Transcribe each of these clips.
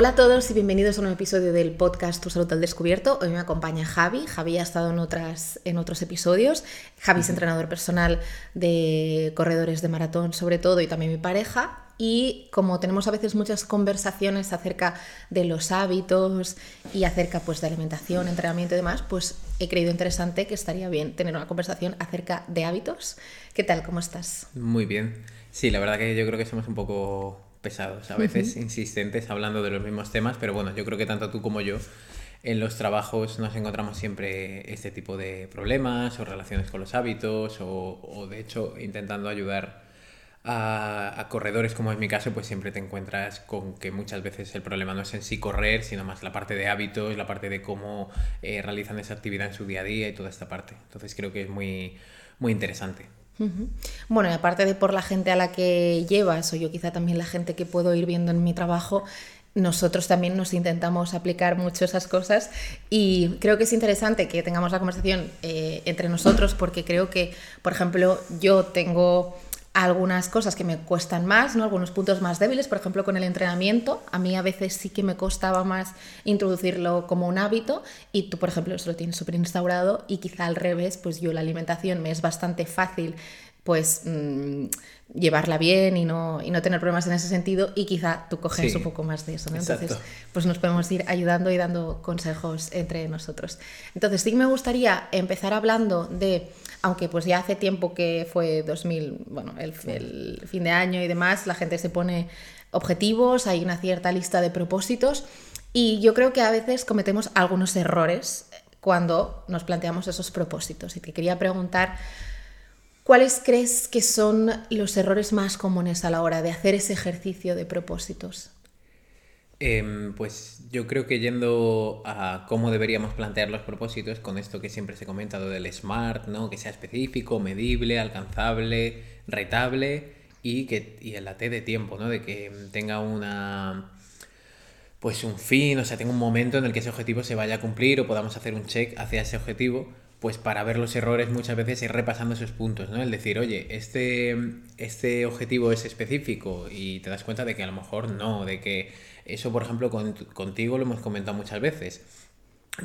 Hola a todos y bienvenidos a un nuevo episodio del podcast Tu Salud al Descubierto. Hoy me acompaña Javi. Javi ha estado en, otras, en otros episodios. Javi es entrenador personal de corredores de maratón sobre todo y también mi pareja. Y como tenemos a veces muchas conversaciones acerca de los hábitos y acerca pues, de alimentación, entrenamiento y demás, pues he creído interesante que estaría bien tener una conversación acerca de hábitos. ¿Qué tal? ¿Cómo estás? Muy bien. Sí, la verdad que yo creo que somos un poco pesados, a veces insistentes hablando de los mismos temas, pero bueno, yo creo que tanto tú como yo en los trabajos nos encontramos siempre este tipo de problemas o relaciones con los hábitos o, de hecho intentando ayudar a, corredores como es mi caso, pues siempre te encuentras con que muchas veces el problema no es en sí correr, sino más la parte de hábitos, la parte de cómo eh, realizan esa actividad en su día a día y toda esta parte. Entonces creo que es muy, muy interesante. Bueno, y aparte de por la gente a la que llevas, o yo quizá también la gente que puedo ir viendo en mi trabajo, nosotros también nos intentamos aplicar mucho esas cosas. Y creo que es interesante que tengamos la conversación eh, entre nosotros porque creo que, por ejemplo, yo tengo algunas cosas que me cuestan más, ¿no? algunos puntos más débiles, por ejemplo con el entrenamiento, a mí a veces sí que me costaba más introducirlo como un hábito y tú por ejemplo eso lo tienes súper instaurado y quizá al revés, pues yo la alimentación me es bastante fácil pues mm, llevarla bien y no, y no tener problemas en ese sentido y quizá tú coges un poco más de eso, ¿no? Entonces, pues nos podemos ir ayudando y dando consejos entre nosotros. Entonces, sí me gustaría empezar hablando de aunque pues ya hace tiempo que fue 2000, bueno, el, fin de año y demás, la gente se pone objetivos, hay una cierta lista de propósitos y yo creo que a veces cometemos algunos errores cuando nos planteamos esos propósitos. Y te quería preguntar, ¿cuáles crees que son los errores más comunes a la hora de hacer ese ejercicio de propósitos? Em, pues yo creo que yendo a cómo deberíamos plantear los propósitos, con esto que siempre se comenta del SMART, ¿no? que sea específico, medible, alcanzable, retable y, que, y el la T de tiempo, ¿no? de que tenga una pues un fin, o sea, tenga un momento en el que ese objetivo se vaya a cumplir o podamos hacer un check hacia ese objetivo, pues para ver los errores muchas veces ir repasando esos puntos, ¿no? El decir, oye, este, este objetivo es específico y te das cuenta de que a lo mejor no, de que eso, por ejemplo, contigo lo hemos comentado muchas veces.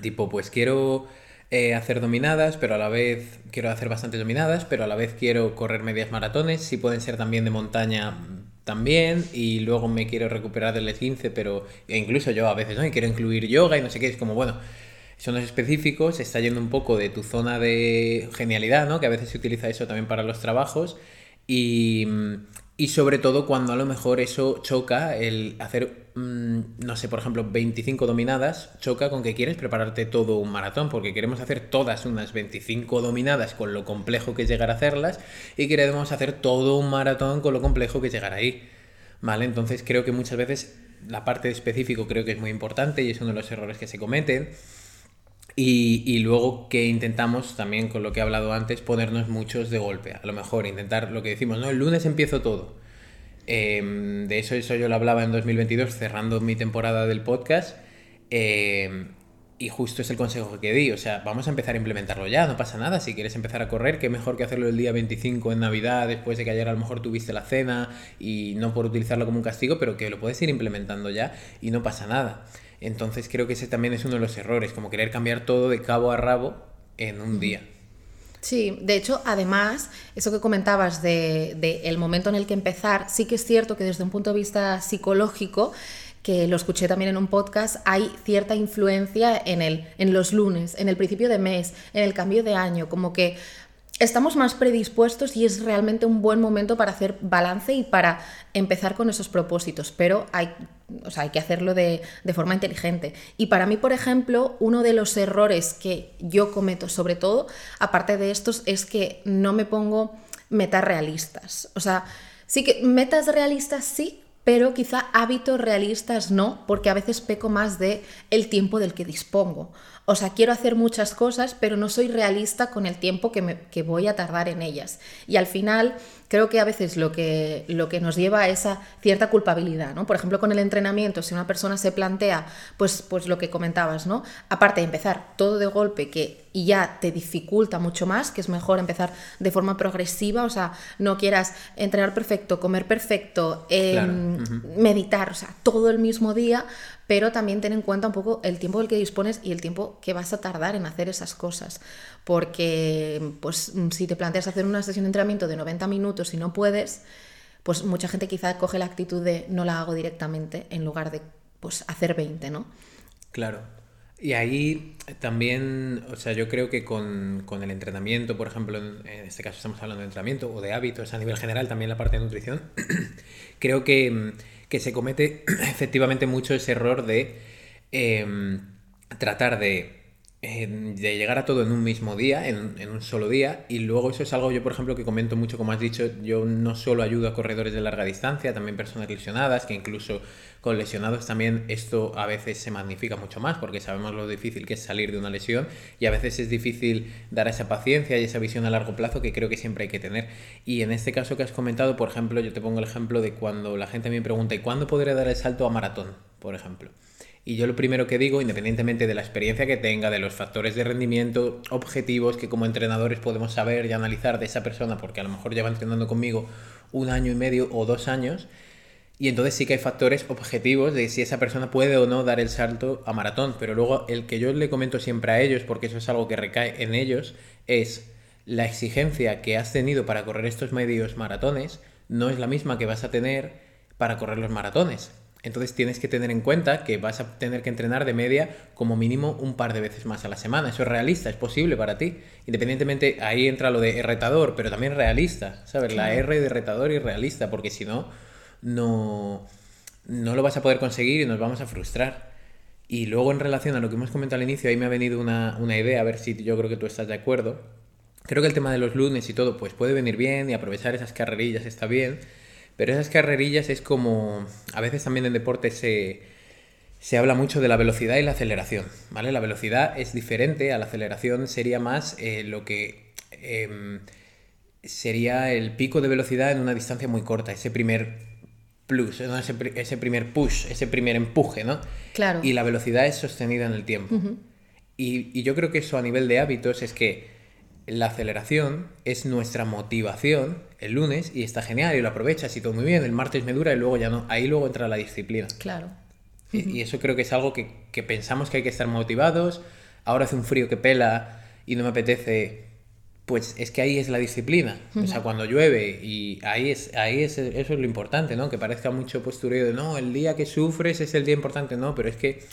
Tipo, pues quiero eh, hacer dominadas, pero a la vez quiero hacer bastantes dominadas, pero a la vez quiero correr medias maratones, si pueden ser también de montaña también, y luego me quiero recuperar del 15, pero e incluso yo a veces, ¿no? Y quiero incluir yoga y no sé qué, es como, bueno, son específicos, está yendo un poco de tu zona de genialidad, ¿no? Que a veces se utiliza eso también para los trabajos, y y sobre todo cuando a lo mejor eso choca, el hacer, mm, no sé, por ejemplo, 25 dominadas, choca con que quieres prepararte todo un maratón, porque queremos hacer todas unas 25 dominadas con lo complejo que es llegar a hacerlas, y queremos hacer todo un maratón con lo complejo que es llegar ahí. ¿Vale? Entonces creo que muchas veces la parte de específico creo que es muy importante y es uno de los errores que se cometen. Y, luego que intentamos también, con lo que he hablado antes, ponernos muchos de golpe. A lo mejor intentar lo que decimos, ¿no? El lunes empiezo todo. Em, de eso, eso yo lo hablaba en 2022, cerrando mi temporada del podcast. Em, y justo es el consejo que di. O sea, vamos a empezar a implementarlo ya, no pasa nada. Si quieres empezar a correr, qué mejor que hacerlo el día 25 en Navidad, después de que ayer a lo mejor tuviste la cena y no por utilizarlo como un castigo, pero que lo puedes ir implementando ya y no pasa nada. Entonces creo que ese también es uno de los errores, como querer cambiar todo de cabo a rabo en un día. Sí, de hecho, además, eso que comentabas de, de, el momento en el que empezar, sí que es cierto que desde un punto de vista psicológico, que lo escuché también en un podcast, hay cierta influencia en, el, en los lunes, en el principio de mes, en el cambio de año, como que estamos más predispuestos y es realmente un buen momento para hacer balance y para empezar con esos propósitos, pero hay, hay que hacerlo de, de, forma inteligente. Y para mí, por ejemplo, uno de los errores que yo cometo, sobre todo, aparte de estos, es que no me pongo metas realistas. O sea, sí que metas realistas sí, pero quizá hábitos realistas no, porque a veces peco más de el tiempo del que dispongo. O sea, quiero hacer muchas cosas, pero no soy realista con el tiempo que, me, que voy a tardar en ellas. Y al final creo que a veces lo que, lo que nos lleva a esa cierta culpabilidad, ¿no? Por ejemplo, con el entrenamiento, si una persona se plantea, pues, pues lo que comentabas, ¿no? Aparte de empezar todo de golpe que y ya te dificulta mucho más, que es mejor empezar de forma progresiva, o sea, no quieras entrenar perfecto, comer perfecto, em, meditar, o sea, todo el mismo día, pero también ten en cuenta un poco el tiempo del que dispones y el tiempo que vas a tardar en hacer esas cosas, porque pues si te planteas hacer una sesión de entrenamiento de 90 minutos y no puedes, pues mucha gente quizá coge la actitud de no la hago directamente en lugar de pues hacer 20, ¿no? Claro. Y ahí también, o sea, yo creo que con, el entrenamiento, por ejemplo, en, este caso estamos hablando de entrenamiento o de hábitos a nivel general, también la parte de nutrición, creo que, se comete efectivamente mucho ese error de em, tratar de de llegar a todo en un mismo día, en, un solo día, y luego eso es algo yo, por ejemplo, que comento mucho, como has dicho, yo no solo ayudo a corredores de larga distancia, también personas lesionadas, que incluso con lesionados también esto a veces se magnifica mucho más, porque sabemos lo difícil que es salir de una lesión, y a veces es difícil dar esa paciencia y esa visión a largo plazo que creo que siempre hay que tener. Y en este caso que has comentado, por ejemplo, yo te pongo el ejemplo de cuando la gente me pregunta, ¿y cuándo podré dar el salto a maratón? Por ejemplo. Y yo lo primero que digo, independientemente de la experiencia que tenga, de los factores de rendimiento objetivos que como entrenadores podemos saber y analizar de esa persona, porque a lo mejor lleva entrenando conmigo un año y medio o dos años, y entonces sí que hay factores objetivos de si esa persona puede o no dar el salto a maratón. Pero luego el que yo le comento siempre a ellos, porque eso es algo que recae en ellos, es la exigencia que has tenido para correr estos medios maratones no es la misma que vas a tener para correr los maratones. Entonces tienes que tener en cuenta que vas a tener que entrenar de media como mínimo un par de veces más a la semana. Eso es realista, es posible para ti. Independientemente, ahí entra lo de retador, pero también realista, ¿sabes? La R de retador y realista, porque si no, no, no lo vas a poder conseguir y nos vamos a frustrar. Y luego en relación a lo que hemos comentado al inicio, ahí me ha venido una, una idea, a ver si yo creo que tú estás de acuerdo. Creo que el tema de los lunes y todo, pues puede venir bien y aprovechar esas carrerillas está bien pero esas carrerillas es como, a veces también en deporte se, se habla mucho de la velocidad y la aceleración, ¿vale? La velocidad es diferente, a la aceleración sería más eh, lo que em, sería el pico de velocidad en una distancia muy corta, ese primer plus, ese, primer push, ese primer empuje, ¿no? Claro. Y la velocidad es sostenida en el tiempo. y, y yo creo que eso a nivel de hábitos es que la aceleración es nuestra motivación el lunes y está genial y lo aprovechas y todo muy bien. El martes me dura y luego ya no. Ahí luego entra la disciplina. Claro. Y, eso creo que es algo que, pensamos que hay que estar motivados. Ahora hace un frío que pela y no me apetece. Pues es que ahí es la disciplina. O sea, cuando llueve y ahí es, ahí es, eso es lo importante, ¿no? Que parezca mucho postureo de no, el día que sufres es el día importante, no, pero es que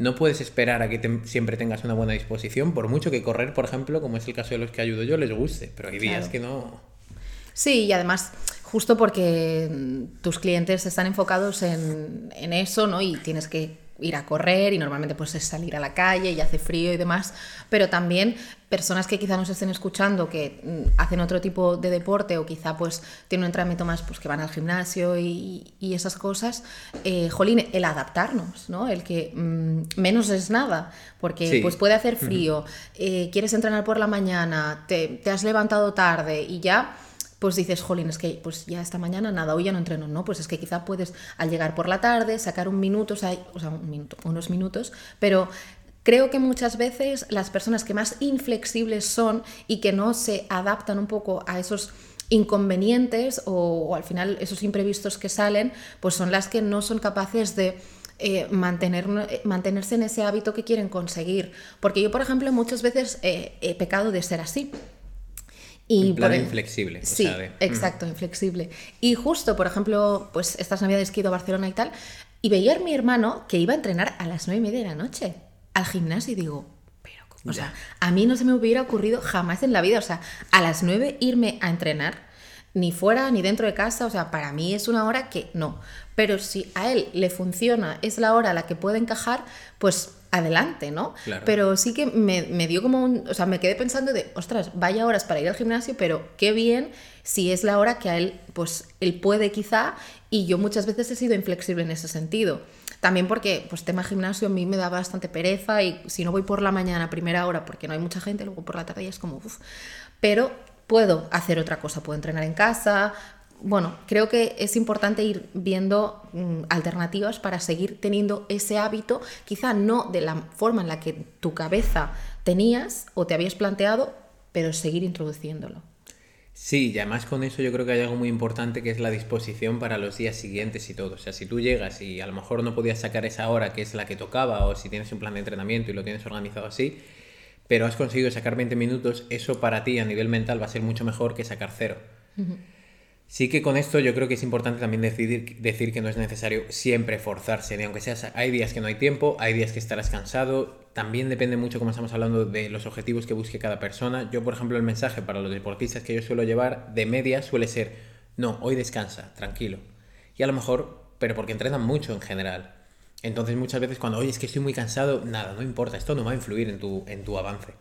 no puedes esperar a que siempre tengas una buena disposición, por mucho que correr, por ejemplo, como es el caso de los que ayudo yo, les guste, pero hay días que no. Sí, y además, justo porque tus clientes están enfocados en, en eso, ¿no? Y tienes que ir a correr y normalmente pues es salir a la calle y hace frío y demás, pero también personas que quizá nos estén escuchando que mm, hacen otro tipo de deporte o quizá pues tienen un entrenamiento más pues que van al gimnasio y, esas cosas, eh, jolín, el adaptarnos, ¿no? El que mm, menos es nada, porque pues puede hacer frío, eh, quieres entrenar por la mañana, te, te has levantado tarde y ya pues dices, jolín, es que pues ya esta mañana nada, hoy ya no entreno, ¿no? Pues es que quizá puedes al llegar por la tarde sacar un minuto, o sea, un minuto, unos minutos, pero Creo que muchas veces las personas que más inflexibles son y que no se adaptan un poco a esos inconvenientes o, al final esos imprevistos que salen, pues son las que no son capaces de eh, eh, mantenerse en ese hábito que quieren conseguir. Porque yo, por ejemplo, muchas veces he pecado de ser así. Y plan inflexible. Sí, exacto, inflexible. Y justo, por ejemplo, pues estas navidades que he ido a Barcelona y tal, y veía a mi hermano que iba a entrenar a las nueve y media de la noche al gimnasio y digo, pero, o sea, a mí no se me hubiera ocurrido jamás en la vida, o sea, a las nueve irme a entrenar, ni fuera ni dentro de casa, o sea, para mí es una hora que no. Pero si a él le funciona, es la hora a la que puede encajar, pues adelante, ¿no? Pero sí que me, dio como un, o sea, me quedé pensando de, ostras, vaya horas para ir al gimnasio, pero qué bien si es la hora que a él, pues, él puede quizá, y yo muchas veces he sido inflexible en ese sentido. También porque, pues, tema gimnasio a mí me da bastante pereza y si no voy por la mañana a primera hora porque no hay mucha gente, luego por la tarde ya es como, uff. Pero puedo hacer otra cosa, puedo entrenar en casa, bueno, creo que es importante ir viendo mm, alternativas para seguir teniendo ese hábito, quizá no de la forma en la que tu cabeza tenías o te habías planteado, pero seguir introduciéndolo. Sí, y además con eso yo creo que hay algo muy importante que es la disposición para los días siguientes y todo. O sea, si tú llegas y a lo mejor no podías sacar esa hora que es la que tocaba, o si tienes un plan de entrenamiento y lo tienes organizado así, pero has conseguido sacar 20 minutos, eso para ti a nivel mental va a ser mucho mejor que sacar cero. Sí que con esto yo creo que es importante también decidir, decir que no es necesario siempre forzarse, ni aunque sea, hay días que no hay tiempo, hay días que estarás cansado, también depende mucho, como estamos hablando, de los objetivos que busque cada persona. Yo, por ejemplo, el mensaje para los deportistas que yo suelo llevar de media suele ser, no, hoy descansa, tranquilo. Y a lo mejor, pero porque entrenan mucho en general. Entonces muchas veces cuando, oye, es que estoy muy cansado, nada, no importa, esto no va a influir en tu, en tu avance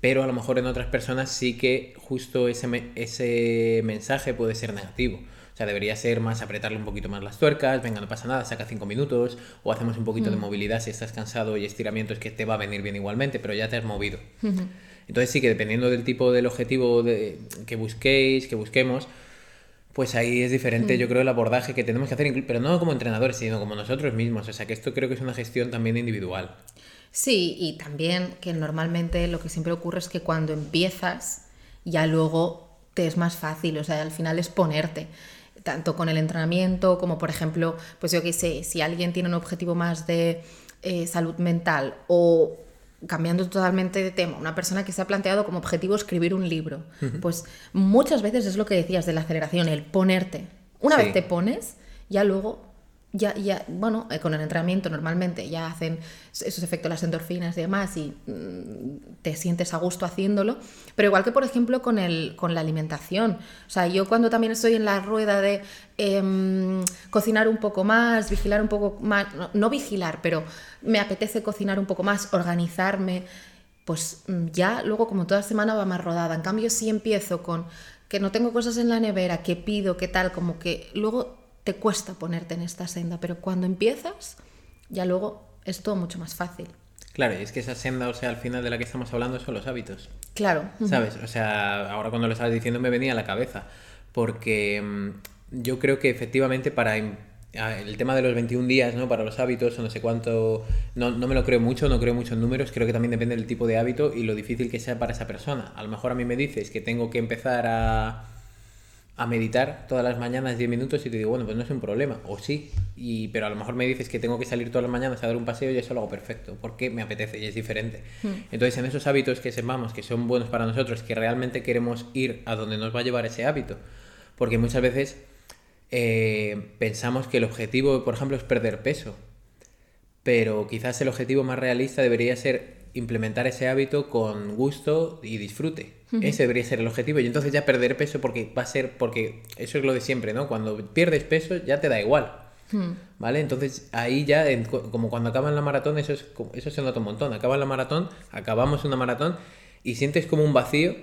pero a lo mejor en otras personas sí que justo ese, ese mensaje puede ser negativo. O sea, debería ser más apretarle un poquito más las tuercas, venga, no pasa nada, saca cinco minutos, o hacemos un poquito de mm. movilidad si estás cansado y estiramientos que te va a venir bien igualmente, pero ya te has movido. Entonces sí que dependiendo del tipo del objetivo de, que busquéis, que busquemos, pues ahí es diferente, mm. yo creo, el abordaje que tenemos que hacer, pero no como entrenadores, sino como nosotros mismos. O sea, que esto creo que es una gestión también individual. Sí, y también que normalmente lo que siempre ocurre es que cuando empiezas, ya luego te es más fácil, o sea, al final es ponerte tanto con el entrenamiento como por ejemplo, pues yo qué sé, si alguien tiene un objetivo más de eh, salud mental o cambiando totalmente de tema, una persona que se ha planteado como objetivo escribir un libro, pues muchas veces es lo que decías de la aceleración, el ponerte. Una vez te pones, ya luego ya, ya, bueno, eh, con el entrenamiento normalmente ya hacen esos efectos las endorfinas y demás y mm, te sientes a gusto haciéndolo, pero igual que por ejemplo con, el, con la alimentación, o sea, yo cuando también estoy en la rueda de em, cocinar un poco más, vigilar un poco más, no, vigilar, pero me apetece cocinar un poco más, organizarme, pues mm, ya luego como toda semana va más rodada, en cambio si empiezo con que no tengo cosas en la nevera, que pido, que tal, como que luego te cuesta ponerte en esta senda, pero cuando empiezas, ya luego es todo mucho más fácil. Claro, y es que esa senda, o sea, al final de la que estamos hablando son los hábitos. Claro. ¿Sabes? O sea, ahora cuando lo estabas diciendo me venía a la cabeza, porque mm, yo creo que efectivamente para el tema de los 21 días, ¿no? Para los hábitos, o no sé cuánto, no, no, me lo creo mucho, no creo mucho en números, creo que también depende del tipo de hábito y lo difícil que sea para esa persona. A lo mejor a mí me dices que tengo que empezar a a meditar todas las mañanas 10 minutos y te digo, bueno, pues no es un problema, o sí, y, pero a lo mejor me dices que tengo que salir todas las mañanas a dar un paseo y eso lo hago perfecto, porque me apetece y es diferente. Hmm. Entonces, en esos hábitos que sepamos que son buenos para nosotros, que realmente queremos ir a donde nos va a llevar ese hábito, porque muchas veces eh, pensamos que el objetivo, por ejemplo, es perder peso, pero quizás el objetivo más realista debería ser implementar ese hábito con gusto y disfrute. Ese debería ser el objetivo. Y entonces ya perder peso porque va a ser, porque eso es lo de siempre, ¿no? Cuando pierdes peso ya te da igual. ¿Vale? Entonces ahí ya, como cuando acaban la maratón, eso, es, eso se nota un montón. Acaba la maratón, acabamos una maratón y sientes como un vacío,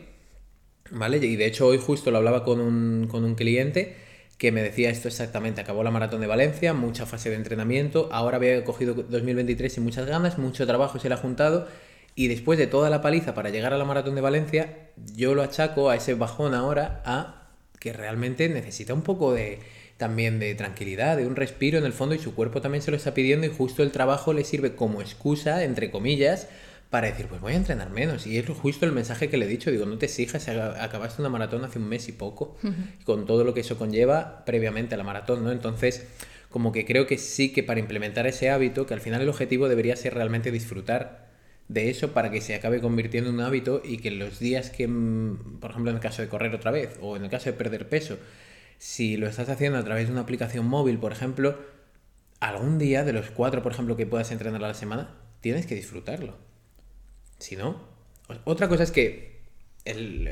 ¿vale? Y de hecho hoy justo lo hablaba con un, con un cliente que me decía esto exactamente. Acabó la maratón de Valencia, mucha fase de entrenamiento, ahora había cogido 2023 y muchas ganas, mucho trabajo se le ha juntado y después de toda la paliza para llegar a la maratón de Valencia, yo lo achaco a ese bajón ahora a que realmente necesita un poco de también de tranquilidad, de un respiro en el fondo y su cuerpo también se lo está pidiendo y justo el trabajo le sirve como excusa, entre comillas, para decir, pues voy a entrenar menos. Y es justo el mensaje que le he dicho, digo, no te exijas, acabaste una maratón hace un mes y poco, con todo lo que eso conlleva previamente a la maratón, ¿no? Entonces, como que creo que sí que para implementar ese hábito, que al final el objetivo debería ser realmente disfrutar de eso para que se acabe convirtiendo en un hábito y que los días que, mm, por ejemplo, en el caso de correr otra vez o en el caso de perder peso, si lo estás haciendo a través de una aplicación móvil, por ejemplo, algún día de los cuatro, por ejemplo, que puedas entrenar a la semana, tienes que disfrutarlo. Si no, otra cosa es que el,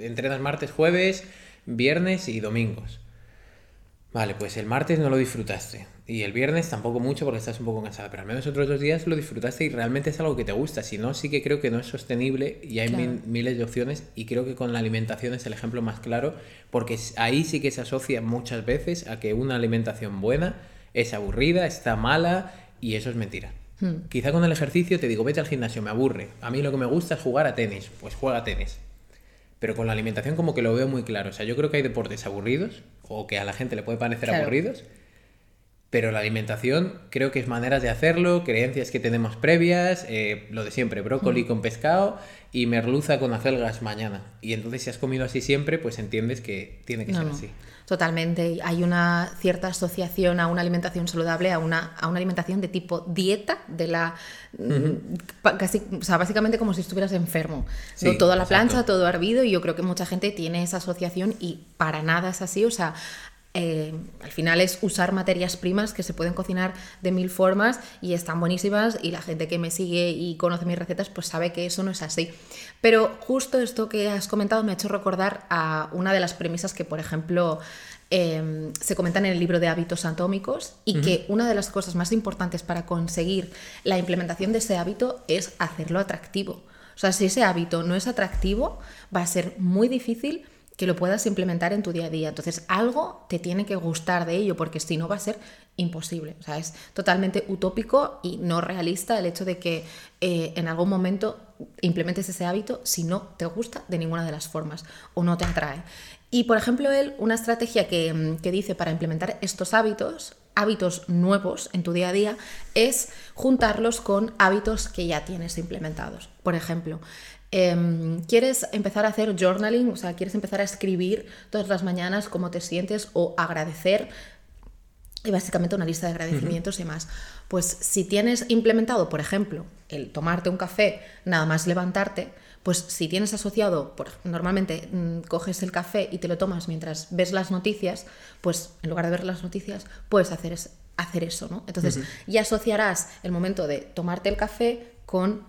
entrenas martes, jueves, viernes y domingos. Vale, pues el martes no lo disfrutaste. Y el viernes tampoco mucho porque estás un poco cansada. Pero al menos otros dos días lo disfrutaste y realmente es algo que te gusta. Si no, sí que creo que no es sostenible y hay miles de opciones. Y creo que con la alimentación es el ejemplo más claro. Porque ahí sí que se asocia muchas veces a que una alimentación buena es aburrida, está mala y eso es mentira. Hmm. Quizá con el ejercicio te digo, vete al gimnasio, me aburre. A mí lo que me gusta es jugar a tenis. Pues juega a tenis. Pero con la alimentación como que lo veo muy claro. O sea, yo creo que hay deportes aburridos o que a la gente le puede parecer aburridos Pero la alimentación creo que es maneras de hacerlo, creencias que tenemos previas, eh, lo de siempre, brócoli con pescado y merluza con acelgas mañana. Y entonces si has comido así siempre, pues entiendes que tiene que ser así. Totalmente. Hay una cierta asociación a una alimentación saludable, a una, a una alimentación de tipo dieta, de la casi, o sea, básicamente como si estuvieras enfermo. ¿no? Toda la plancha, todo hervido, y yo creo que mucha gente tiene esa asociación y para nada es así. O sea, eh, al final es usar materias primas que se pueden cocinar de mil formas y están buenísimas y la gente que me sigue y conoce mis recetas pues sabe que eso no es así. Pero justo esto que has comentado me ha hecho recordar a una de las premisas que por ejemplo em, se comentan en el libro de hábitos atómicos y que una de las cosas más importantes para conseguir la implementación de ese hábito es hacerlo atractivo. O sea, si ese hábito no es atractivo, va a ser muy difícil que lo puedas implementar en tu día a día. Entonces, algo te tiene que gustar de ello, porque si no va a ser imposible. O sea, es totalmente utópico y no realista el hecho de que eh, en algún momento implementes ese hábito si no te gusta de ninguna de las formas o no te atrae. Y, por ejemplo, él, una estrategia que, mm, que dice para implementar estos hábitos, hábitos nuevos en tu día a día, es juntarlos con hábitos que ya tienes implementados. Por ejemplo, Em, ¿Quieres empezar a hacer journaling? O sea, ¿quieres empezar a escribir todas las mañanas cómo te sientes o agradecer? Y básicamente una lista de agradecimientos y más. Pues si tienes implementado, por ejemplo, el tomarte un café, nada más levantarte, pues si tienes asociado, por, normalmente mm, coges el café y te lo tomas mientras ves las noticias, pues en lugar de ver las noticias, puedes hacer, hacer eso, ¿no? Entonces ya asociarás el momento de tomarte el café con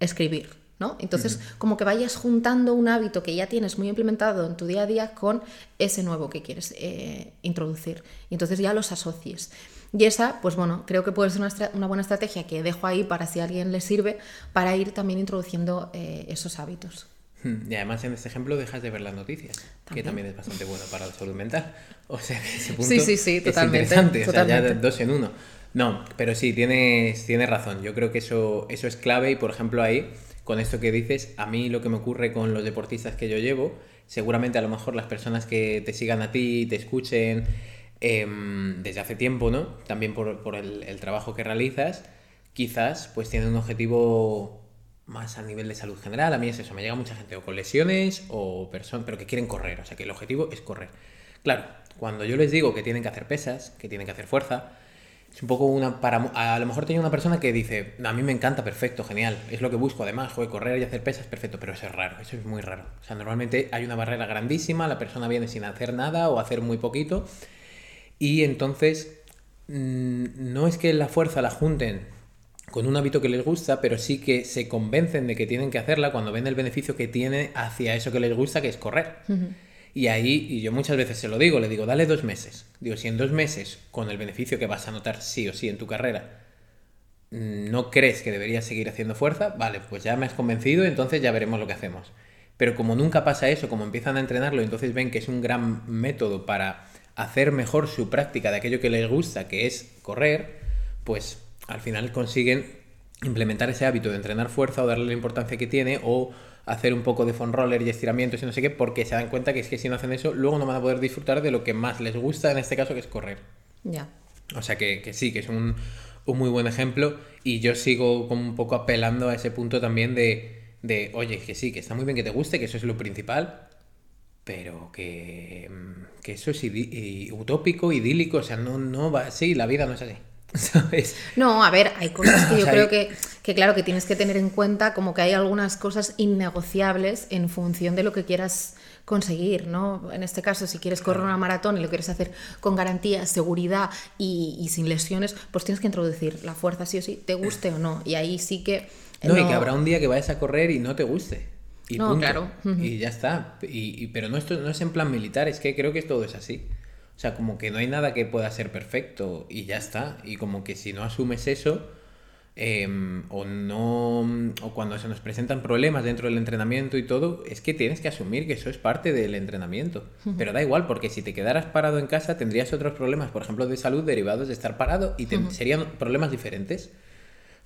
escribir, ¿no? Entonces, como que vayas juntando un hábito que ya tienes muy implementado en tu día a día con ese nuevo que quieres eh, introducir. Y entonces ya los asocies. Y esa, pues bueno, creo que puede ser una, buena estrategia que dejo ahí para si a alguien le sirve, para ir también introduciendo eh, esos hábitos. Y además en este ejemplo dejas de ver las noticias, que también es bastante bueno para la salud mental. O sea que ese punto sí, sí, sí, totalmente, es interesante, o sea, ya dos en uno. No, pero sí, tienes, tienes razón. Yo creo que eso, eso es clave y, por ejemplo, ahí con esto que dices, a mí lo que me ocurre con los deportistas que yo llevo, seguramente a lo mejor las personas que te sigan a ti, te escuchen em, desde hace tiempo, ¿no? También por, el, trabajo que realizas, quizás pues tienen un objetivo más a nivel de salud general. A mí es eso, me llega mucha gente o con lesiones o personas, pero que quieren correr, o sea que el objetivo es correr. Claro, cuando yo les digo que tienen que hacer pesas, que tienen que hacer fuerza, es un poco una para a lo mejor tenía una persona que dice a mí me encanta perfecto genial es lo que busco además joder, correr y hacer pesas perfecto pero eso es raro eso es muy raro o sea normalmente hay una barrera grandísima la persona viene sin hacer nada o hacer muy poquito y entonces mm, no es que la fuerza la junten con un hábito que les gusta, pero sí que se convencen de que tienen que hacerla cuando ven el beneficio que tiene hacia eso que les gusta, que es correr. Y ahí, y yo muchas veces se lo digo, le digo, dale dos meses. Digo, si en dos meses, con el beneficio que vas a notar sí o sí en tu carrera, no crees que deberías seguir haciendo fuerza, vale, pues ya me has convencido, entonces ya veremos lo que hacemos. Pero como nunca pasa eso, como empiezan a entrenarlo, entonces ven que es un gran método para hacer mejor su práctica de aquello que les gusta, que es correr, pues al final consiguen implementar ese hábito de entrenar fuerza o darle la importancia que tiene o hacer un poco de phone roller y estiramientos y no sé qué, porque se dan cuenta que es que si no hacen eso, luego no van a poder disfrutar de lo que más les gusta, en este caso, que es correr. Ya. O sea que, sí, que es un, muy buen ejemplo y yo sigo como un poco apelando a ese punto también de, de, oye, que sí, que está muy bien que te guste, que eso es lo principal, pero que, que eso es utópico, idílico, o sea, no, no va así, la vida no es así. ¿Sabes? No, a ver, hay cosas que yo creo que, que, claro, que tienes que tener en cuenta, como que hay algunas cosas innegociables en función de lo que quieras conseguir, ¿no? En este caso, si quieres correr una maratón y lo quieres hacer con garantía, seguridad y, sin lesiones, pues tienes que introducir la fuerza sí o sí, te guste o no. Y ahí sí que... No, y que habrá un día que vayas a correr y no te guste. Y no, claro. Y ya está. Y, pero no, esto no es en plan militar, es que creo que todo es así. O sea, como que no hay nada que pueda ser perfecto y ya está. Y como que si no asumes eso, em, o no, o cuando se nos presentan problemas dentro del entrenamiento y todo, es que tienes que asumir que eso es parte del entrenamiento. Pero da igual, porque si te quedaras parado en casa tendrías otros problemas, por ejemplo, de salud derivados de estar parado y serían problemas diferentes.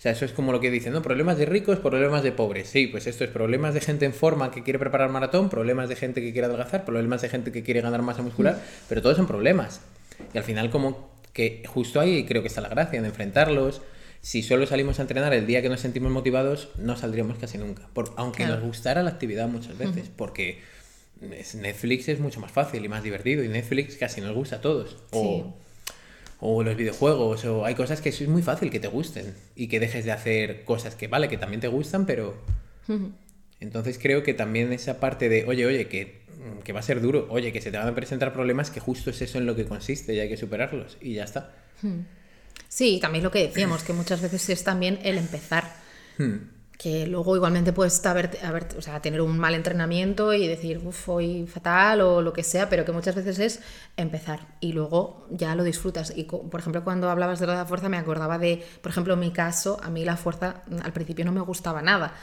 O sea, eso es como lo que dicen, ¿no? Problemas de ricos, problemas de pobres. Sí, pues esto es problemas de gente en forma que quiere preparar maratón, problemas de gente que quiere adelgazar, problemas de gente que quiere ganar masa muscular, pero todos son problemas. Y al final, como Que justo ahí creo que está la gracia, en enfrentarlos. Si solo salimos a entrenar el día que nos sentimos motivados, no saldríamos casi nunca. Por, aunque nos gustara la actividad muchas veces, porque Netflix es mucho más fácil y más divertido, y Netflix casi nos gusta a todos. O, o los videojuegos, o hay cosas que es muy fácil que te gusten y que dejes de hacer cosas que, vale, que también te gustan, pero... Entonces creo que también esa parte de, oye, oye, que, que, va a ser duro, oye, que se te van a presentar problemas, que justo es eso en lo que consiste y hay que superarlos y ya está. Sí, también lo que decíamos, que muchas veces es también el empezar. Que luego igualmente puedes haber, o sea, tener un mal entrenamiento y decir, uff, hoy fatal o lo que sea, pero que muchas veces es empezar y luego ya lo disfrutas. Y por ejemplo, cuando hablabas de la fuerza, me acordaba de, por ejemplo, en mi caso, a mí la fuerza al principio no me gustaba nada.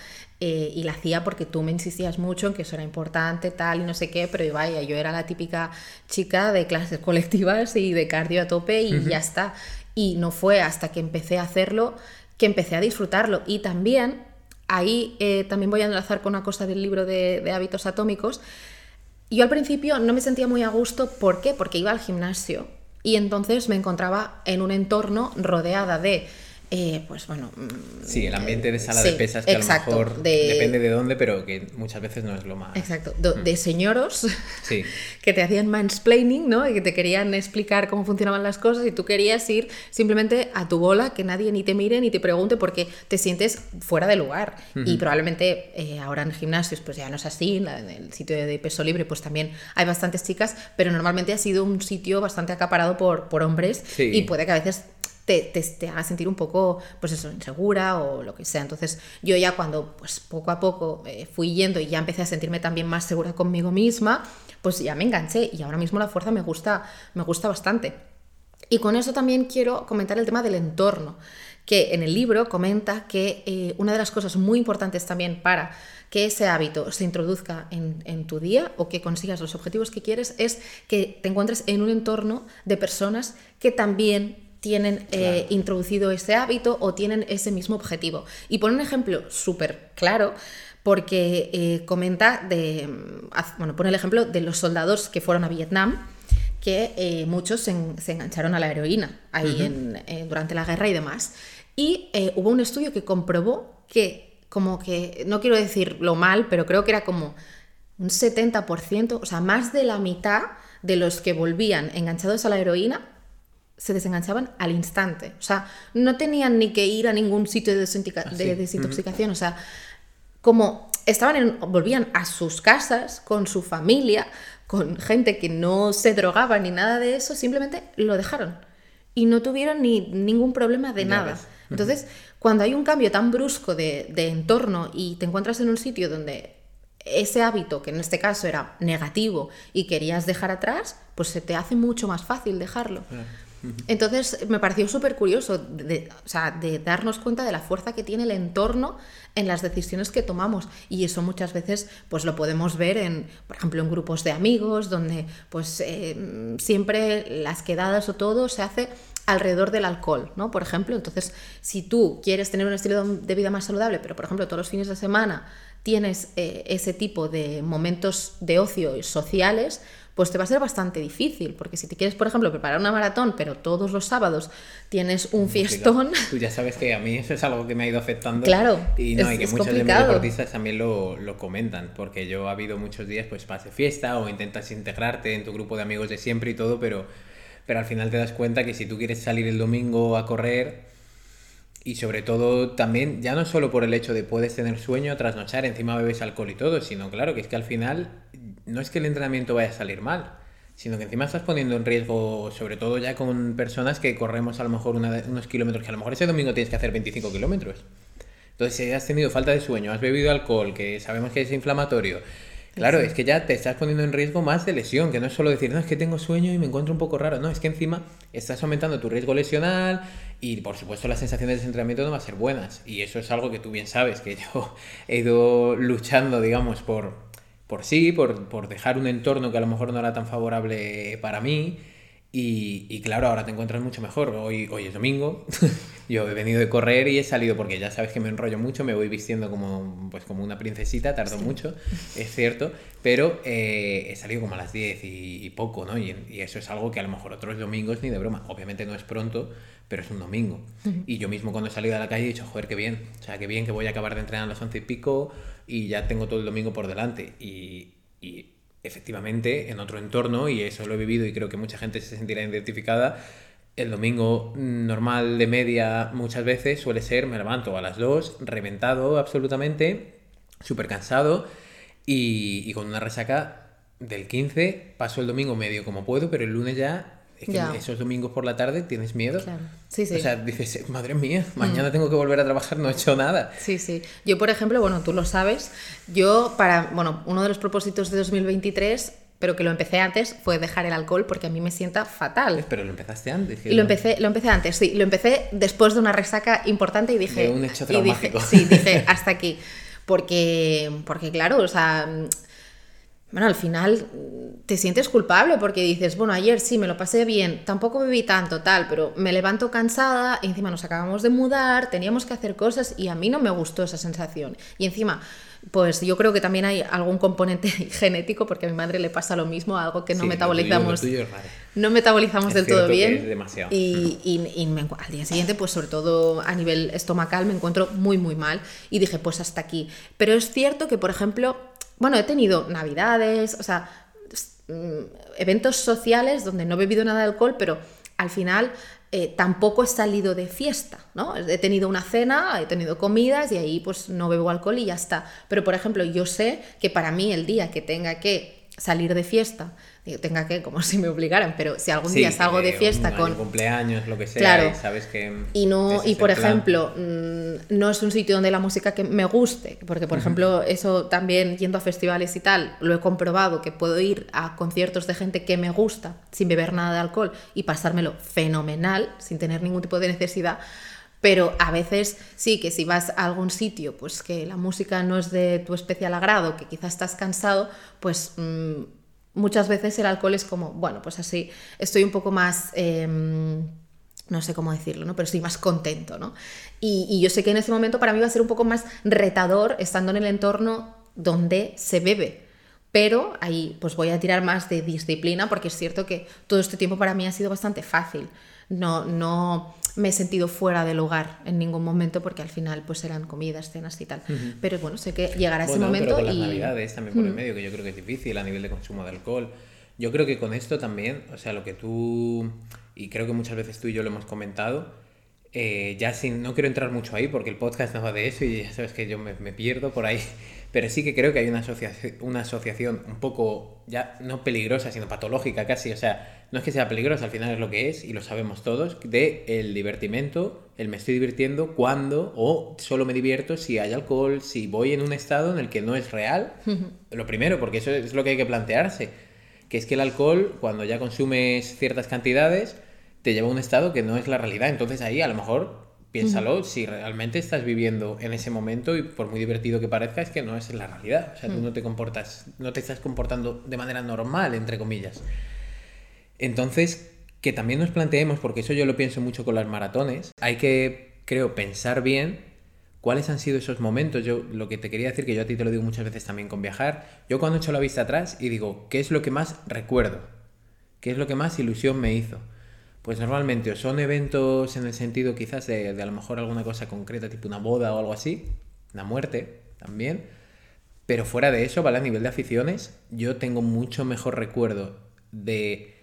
Eh, y la hacía porque tú me insistías mucho en que eso era importante, tal y no sé qué, pero vaya, yo era la típica chica de clases colectivas y de cardio a tope y ya está. Y no fue hasta que empecé a hacerlo que empecé a disfrutarlo. Y también, ahí eh, también voy a enlazar con una cosa del libro de, de hábitos atómicos. Yo al principio no me sentía muy a gusto, ¿por qué? Porque iba al gimnasio y entonces me encontraba en un entorno rodeada de eh, pues bueno. Mm, sí, el ambiente de sala de pesas que a lo mejor depende de dónde, pero que muchas veces no es lo más. Exacto, de, mm. señoros que te hacían mansplaining, ¿no? Y que te querían explicar cómo funcionaban las cosas y tú querías ir simplemente a tu bola, que nadie ni te mire ni te pregunte porque te sientes fuera de lugar. Y probablemente eh, ahora en gimnasios pues ya no es así, en el sitio de peso libre pues también hay bastantes chicas, pero normalmente ha sido un sitio bastante acaparado por, por hombres y puede que a veces te, haga sentir un poco, pues eso, insegura o lo que sea. Entonces yo ya cuando, pues poco a poco eh, fui yendo y ya empecé a sentirme también más segura conmigo misma, pues ya me enganché y ahora mismo la fuerza me gusta, me gusta bastante. Y con eso también quiero comentar el tema del entorno, que en el libro comenta que eh, una de las cosas muy importantes también para que ese hábito se introduzca en, en, tu día o que consigas los objetivos que quieres es que te encuentres en un entorno de personas que también tienen eh, introducido ese hábito o tienen ese mismo objetivo. Y pone un ejemplo súper claro porque eh, comenta de, mm, bueno, pone el ejemplo de los soldados que fueron a Vietnam, que eh, muchos se, engancharon a la heroína ahí en, durante la guerra y demás. Y hubo un estudio que comprobó que, como que, no quiero decirlo mal, pero creo que era como un 70%, o sea, más de la mitad de los que volvían enganchados a la heroína se desenganchaban al instante. O sea, no tenían ni que ir a ningún sitio de, ah, desintoxicación. O sea, como estaban en, volvían a sus casas con su familia, con gente que no se drogaba ni nada de eso, simplemente lo dejaron. Y no tuvieron ni ningún problema de nada. Entonces, cuando hay un cambio tan brusco de, entorno y te encuentras en un sitio donde ese hábito, que en este caso era negativo y querías dejar atrás, pues se te hace mucho más fácil dejarlo. Entonces me pareció súper curioso de, darnos cuenta de la fuerza que tiene el entorno en las decisiones que tomamos y eso muchas veces pues lo podemos ver en por ejemplo en grupos de amigos donde pues eh, siempre las quedadas o todo se hace alrededor del alcohol, ¿no? Por ejemplo, entonces si tú quieres tener un estilo de vida más saludable, pero por ejemplo todos los fines de semana tienes eh, ese tipo de momentos de ocio sociales, pues te va a ser bastante difícil, porque si te quieres, por ejemplo, preparar una maratón, pero todos los sábados tienes un fiestón... Tú ya sabes que a mí eso es algo que me ha ido afectando. Claro. Y no, que muchos de mis deportistas también lo, comentan, porque yo ha habido muchos días, pues vas de fiesta o intentas integrarte en tu grupo de amigos de siempre y todo, pero, pero al final te das cuenta que si tú quieres salir el domingo a correr, y sobre todo también, ya no solo por el hecho de puedes tener sueño, trasnochar, encima bebes alcohol y todo, sino claro que es que al final no es que el entrenamiento vaya a salir mal, sino que encima estás poniendo en riesgo, sobre todo ya con personas que corremos a lo mejor unos kilómetros, que a lo mejor ese domingo tienes que hacer 25 kilómetros. Entonces, si has tenido falta de sueño, has bebido alcohol, que sabemos que es inflamatorio, claro, es que ya te estás poniendo en riesgo más de lesión, que no es solo decir, no, es que tengo sueño y me encuentro un poco raro, no, es que encima estás aumentando tu riesgo lesional y por supuesto las sensaciones de entrenamiento no van a ser buenas. Y eso es algo que tú bien sabes, que yo he ido luchando, digamos, por por sí, por, dejar un entorno que a lo mejor no era tan favorable para mí. Y, claro, ahora te encuentras mucho mejor. Hoy, hoy es domingo, yo he venido de correr y he salido porque ya sabes que me enrollo mucho, me voy vistiendo como, pues, como una princesita, tardo mucho, es cierto, pero eh, he salido como a las 10 y, poco, ¿no? Y, eso es algo que a lo mejor otros domingos ni de broma. Obviamente no es pronto, pero es un domingo. Y yo mismo cuando he salido a la calle he dicho, joder, qué bien, o sea, qué bien que voy a acabar de entrenar a las 11 y pico y ya tengo todo el domingo por delante. y efectivamente, en otro entorno, y eso lo he vivido y creo que mucha gente se sentirá identificada, el domingo normal de media muchas veces suele ser, me levanto a las 2, reventado absolutamente, súper cansado y, y, con una resaca del 15, paso el domingo medio como puedo, pero el lunes ya es que esos domingos por la tarde tienes miedo. Claro. Sí, sí. O sea, dices, madre mía, mañana mm. tengo que volver a trabajar, no he hecho nada. Sí, sí. Yo, por ejemplo, bueno, tú lo sabes, yo para, bueno, uno de los propósitos de 2023 pero que lo empecé antes, fue dejar el alcohol porque a mí me sienta fatal. Pero lo empezaste antes. Lo empecé, lo empecé antes, sí. Lo empecé después de una resaca importante y dije... De un hecho traumático. Y dije, sí, dije, hasta aquí. Porque, porque claro, o sea bueno, al final te sientes culpable porque dices, bueno, ayer sí me lo pasé bien, tampoco bebí tanto, tal, pero me levanto cansada, y encima nos acabamos de mudar, teníamos que hacer cosas y a mí no me gustó esa sensación. Y encima, pues yo creo que también hay algún componente genético porque a mi madre le pasa lo mismo, algo que no metabolizamos. no metabolizamos del todo bien. Y, y, al día siguiente, pues sobre todo a nivel estomacal, me encuentro muy, muy mal. Y dije, pues hasta aquí. Pero es cierto que, por ejemplo, bueno, he tenido navidades, o sea, mm, eventos sociales donde no he bebido nada de alcohol, pero al final eh, tampoco he salido de fiesta, ¿no? He tenido una cena, he tenido comidas y ahí pues no bebo alcohol y ya está. Pero por ejemplo, yo sé que para mí el día que tenga que salir de fiesta tenga que, como si me obligaran, pero si algún día salgo de fiesta con... cumpleaños, lo que sea, sabes que... Y, no, y por ejemplo, mm, no es un sitio donde la música que me guste, porque por ejemplo, eso también yendo a festivales y tal, lo he comprobado, que puedo ir a conciertos de gente que me gusta sin beber nada de alcohol y pasármelo fenomenal, sin tener ningún tipo de necesidad. Pero a veces sí que si vas a algún sitio, pues que la música no es de tu especial agrado, que quizás estás cansado, pues... Mm, muchas veces el alcohol es como, bueno, pues así estoy un poco más, em, no sé cómo decirlo, ¿no? Pero estoy más contento, ¿no? Y, yo sé que en ese momento para mí va a ser un poco más retador estando en el entorno donde se bebe. Pero ahí pues voy a tirar más de disciplina porque es cierto que todo este tiempo para mí ha sido bastante fácil. No, no, me he sentido fuera del hogar en ningún momento porque al final pues eran comidas, cenas y tal. Pero bueno, sé que llegará ese momento pero con y... las navidades también por el medio, que yo creo que es difícil a nivel de consumo de alcohol. Yo creo que con esto también, o sea, lo que tú, y creo que muchas veces tú y yo lo hemos comentado, eh, ya sin, no quiero entrar mucho ahí porque el podcast no va de eso y ya sabes que yo me, me pierdo por ahí, pero sí que creo que hay una asociación, una asociación un poco, ya no peligrosa, sino patológica casi, o sea, no es que sea peligrosa, al final es lo que es y lo sabemos todos, de el divertimento, el me estoy divirtiendo cuando o solo me divierto si hay alcohol, si voy en un estado en el que no es real, lo primero, porque eso es lo que hay que plantearse, que es que el alcohol, cuando ya consumes ciertas cantidades, te lleva a un estado que no es la realidad, entonces ahí a lo mejor piénsalo, si realmente estás viviendo en ese momento y por muy divertido que parezca, es que no es la realidad. O sea, tú mm. no te comportas, no te estás comportando de manera normal, entre comillas. Entonces, que también nos planteemos, porque eso yo lo pienso mucho con las maratones, hay que, creo, pensar bien cuáles han sido esos momentos. Yo lo que te quería decir, que yo a ti te lo digo muchas veces también con viajar, yo cuando echo la vista atrás y digo, ¿qué es lo que más recuerdo? ¿Qué es lo que más ilusión me hizo? Pues normalmente son eventos en el sentido quizás de, a lo mejor alguna cosa concreta, tipo una boda o algo así, una muerte también. Pero fuera de eso, ¿vale? A nivel de aficiones, yo tengo mucho mejor recuerdo de...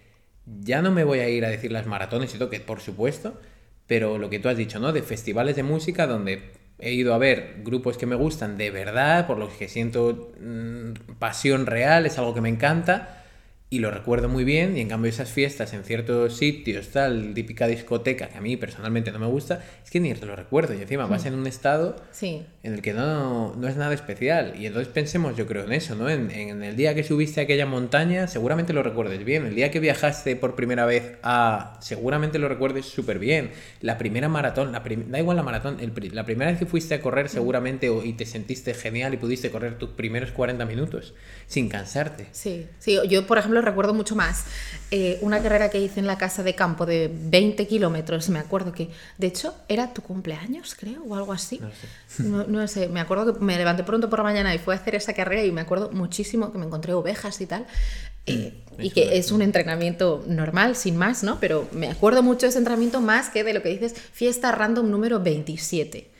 Ya no me voy a ir a decir las maratones y todo, que por supuesto, pero lo que tú has dicho, ¿no? De festivales de música donde he ido a ver grupos que me gustan de verdad, por los que siento mm, pasión real, es algo que me encanta y lo recuerdo muy bien y en cambio esas fiestas en ciertos sitios, tal, típica discoteca que a mí personalmente no me gusta, es que ni te lo recuerdo y encima vas hmm. en un estado en el que no, no, es nada especial y entonces pensemos yo creo en eso, ¿no? En, en, el día que subiste a aquella montaña seguramente lo recuerdes bien, el día que viajaste por primera vez a... seguramente lo recuerdes súper bien, la primera maratón, la da igual la maratón, la primera vez que fuiste a correr seguramente y te sentiste genial y pudiste correr tus primeros 40 minutos sin cansarte. Sí, sí, yo por ejemplo ejemplo, recuerdo mucho más eh, una carrera que hice en la casa de campo de 20 kilómetros. Me acuerdo que, de hecho, era tu cumpleaños, creo, o algo así. No, no, sé, me acuerdo que me levanté pronto por la mañana y fui a hacer esa carrera y me acuerdo muchísimo que me encontré ovejas y tal. Eh, mm, y que es un entrenamiento normal, sin más, ¿no? Pero me acuerdo mucho de ese entrenamiento más que de lo que dices, fiesta random número 27.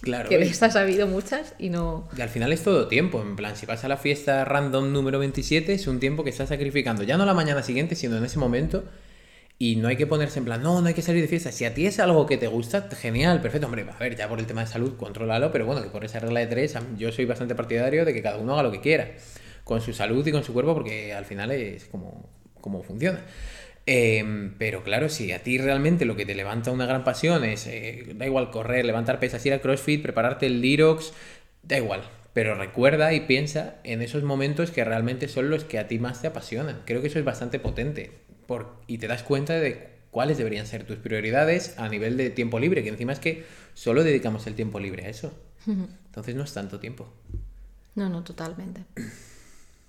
Claro. Que les has sabido muchas y no. Y al final es todo tiempo. En plan, si vas a la fiesta random número 27, es un tiempo que estás sacrificando. Ya no la mañana siguiente, sino en ese momento. Y no hay que ponerse en plan, no, no hay que salir de fiesta. Si a ti es algo que te gusta, genial, perfecto. Hombre, a ver, ya por el tema de salud, contrólalo, pero bueno, que por esa regla de tres, yo soy bastante partidario de que cada uno haga lo que quiera. Con su salud y con su cuerpo, porque al final es como, como funciona. Em, pero claro, si a ti realmente lo que te levanta una gran pasión es, eh, da igual correr, levantar pesas, ir al CrossFit, prepararte el Lirox, da igual. Pero recuerda y piensa en esos momentos que realmente son los que a ti más te apasionan. Creo que eso es bastante potente. Por, y te das cuenta de cuáles deberían ser tus prioridades a nivel de tiempo libre, que encima es que solo dedicamos el tiempo libre a eso. Entonces no es tanto tiempo. No, no, totalmente.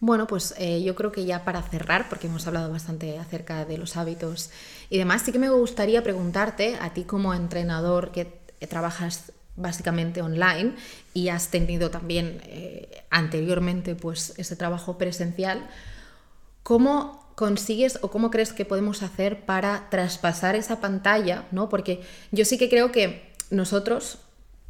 Bueno, pues eh, yo creo que ya para cerrar, porque hemos hablado bastante acerca de los hábitos y demás, sí que me gustaría preguntarte, a ti como entrenador que trabajas básicamente online y has tenido también eh, anteriormente pues ese trabajo presencial, ¿cómo consigues o cómo crees que podemos hacer para traspasar esa pantalla? ¿no? Porque yo sí que creo que nosotros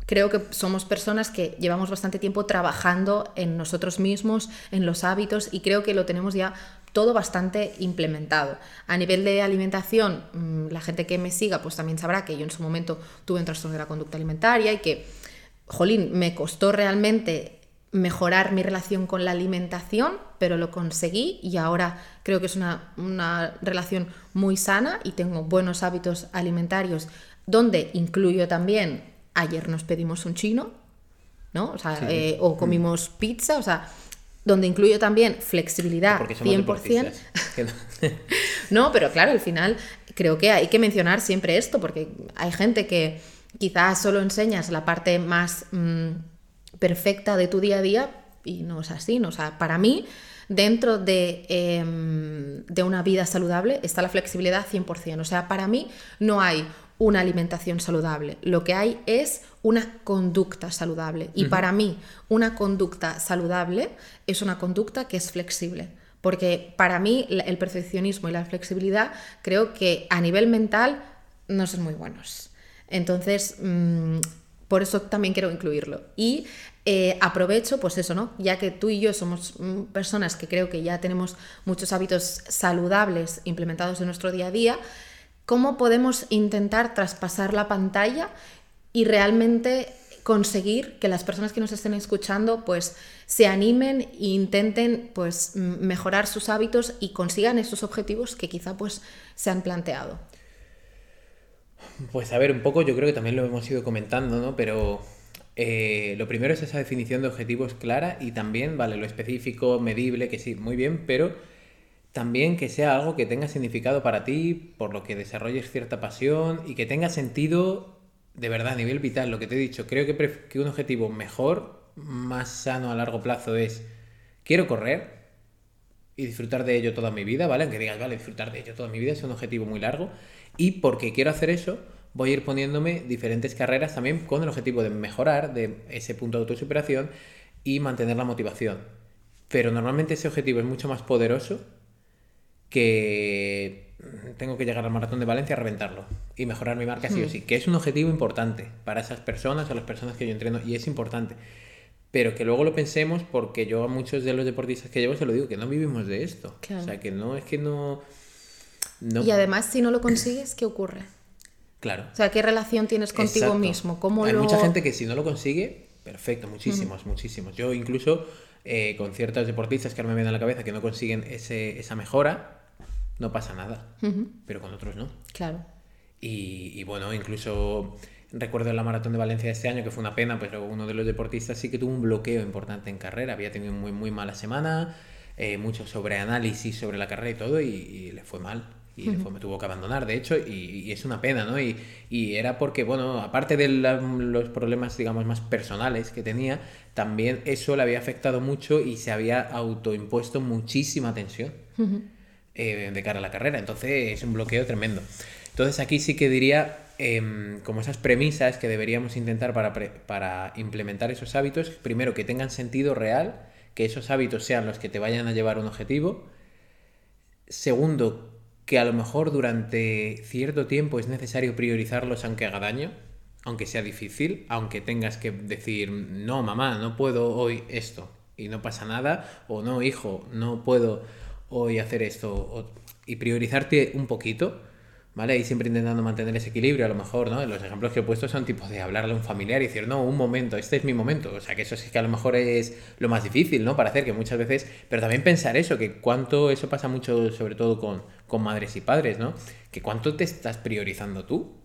creo que somos personas que llevamos bastante tiempo trabajando en nosotros mismos, en los hábitos y creo que lo tenemos ya todo bastante implementado. A nivel de alimentación, mm, la gente que me siga pues también sabrá que yo en su momento tuve un trastorno de la conducta alimentaria y que, jolín, me costó realmente mejorar mi relación con la alimentación, pero lo conseguí y ahora creo que es una, una relación muy sana y tengo buenos hábitos alimentarios donde incluyo también ayer nos pedimos un chino, ¿no? O, sea, eh, o comimos pizza, o sea, donde incluyo también flexibilidad 100%. no, pero claro, al final creo que hay que mencionar siempre esto, porque hay gente que quizás solo enseñas la parte más mm, perfecta de tu día a día y no es así, ¿no? O sea, para mí, dentro de, em, de una vida saludable está la flexibilidad 100%. O sea, para mí no hay una alimentación saludable. Lo que hay es una conducta saludable. Y para mí, una conducta saludable es una conducta que es flexible. Porque para mí el perfeccionismo y la flexibilidad creo que a nivel mental no son muy buenos. Entonces, mm, por eso también quiero incluirlo. Y eh, aprovecho, pues eso, ¿no? Ya que tú y yo somos mm, personas que creo que ya tenemos muchos hábitos saludables implementados en nuestro día a día, cómo podemos intentar traspasar la pantalla y realmente conseguir que las personas que nos estén escuchando pues se animen e intenten pues mejorar sus hábitos y consigan esos objetivos que quizá pues se han planteado. Pues a ver, un poco yo creo que también lo hemos ido comentando, ¿no? Pero eh, lo primero es esa definición de objetivos clara y también, vale, lo específico, medible, que sí, muy bien, pero también que sea algo que tenga significado para ti, por lo que desarrolles cierta pasión y que tenga sentido de verdad a nivel vital. Lo que te he dicho, creo que, un objetivo mejor, más sano a largo plazo es, quiero correr y disfrutar de ello toda mi vida, ¿vale? Aunque digas, vale, disfrutar de ello toda mi vida es un objetivo muy largo. Y porque quiero hacer eso, voy a ir poniéndome diferentes carreras también con el objetivo de mejorar de ese punto de autosuperación y mantener la motivación. Pero normalmente ese objetivo es mucho más poderoso que tengo que llegar al maratón de Valencia a reventarlo y mejorar mi marca sí o hmm. sí, que es un objetivo importante para esas personas o las personas que yo entreno y es importante. Pero que luego lo pensemos porque yo a muchos de los deportistas que llevo se lo digo, que no vivimos de esto. O sea, que no es que no, Y además, si no lo consigues, ¿qué ocurre? Claro. O sea, ¿qué relación tienes contigo mismo? ¿Cómo Hay mucha gente que si no lo consigue, perfecto, muchísimos, muchísimos. Yo incluso eh, con ciertos deportistas que ahora me vienen a la cabeza que no consiguen ese, esa mejora, no pasa nada, pero con otros no. Claro. Y, bueno, incluso recuerdo la maratón de Valencia de este año, que fue una pena, pero uno de los deportistas sí que tuvo un bloqueo importante en carrera, había tenido muy, muy mala semana, eh, mucho sobreanálisis sobre la carrera y todo, y, le fue mal. y después me tuvo que abandonar, de hecho, y, es una pena, ¿no? Y, y, era porque, bueno, aparte de los problemas, digamos, más personales que tenía, también eso le había afectado mucho y se había autoimpuesto muchísima tensión eh, de cara a la carrera. Entonces es un bloqueo tremendo. Entonces aquí sí que diría em, como esas premisas que deberíamos intentar para, para implementar esos hábitos, primero que tengan sentido real, que esos hábitos sean los que te vayan a llevar a un objetivo. Segundo, que a lo mejor durante cierto tiempo es necesario priorizarlos aunque haga daño, aunque sea difícil, aunque tengas que decir, no, mamá, no puedo hoy esto y no pasa nada, o no, hijo, no puedo hoy hacer esto, y priorizarte un poquito ¿vale? Y siempre intentando mantener ese equilibrio, a lo mejor, ¿no? Los ejemplos que he puesto son tipos de hablarle a un familiar y decir, no, un momento, este es mi momento. O sea, que eso sí que a lo mejor es lo más difícil, ¿no? Para hacer, que muchas veces, pero también pensar eso, que cuánto, eso pasa mucho, sobre todo con, con madres y padres, ¿no? Que cuánto te estás priorizando tú.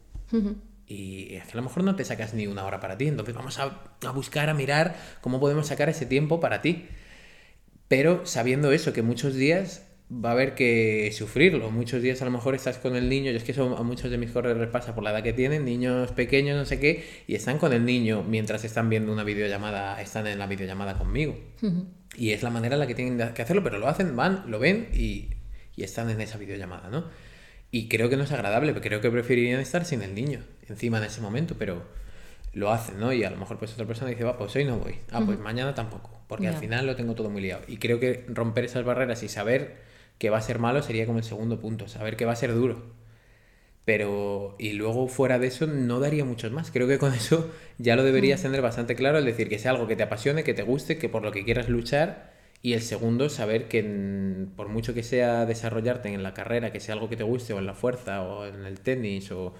Y es que a lo mejor no te sacas ni una hora para ti, entonces vamos a, a buscar, a mirar cómo podemos sacar ese tiempo para ti. Pero sabiendo eso, que muchos días va a haber que sufrirlo. Muchos días a lo mejor estás con el niño, yo es que eso a muchos de mis corredores pasa por la edad que tienen, niños pequeños, no sé qué, y están con el niño mientras están viendo una videollamada, están en la videollamada conmigo. Y es la manera en la que tienen que hacerlo, pero lo hacen, van, lo ven y, y están en esa videollamada, ¿no? Y creo que no es agradable, creo que preferirían estar sin el niño encima en ese momento, pero lo hacen, ¿no? Y a lo mejor pues otra persona dice, va, pues hoy no voy, ah, pues mañana tampoco, porque al final lo tengo todo muy liado. Y creo que romper esas barreras y saber que va a ser malo sería como el segundo punto, saber que va a ser duro. Pero, y luego fuera de eso, no daría muchos más. Creo que con eso ya lo deberías mm. tener bastante claro, es decir, que sea algo que te apasione, que te guste, que por lo que quieras luchar. Y el segundo, saber que por mucho que sea desarrollarte en la carrera, que sea algo que te guste, o en la fuerza, o en el tenis, o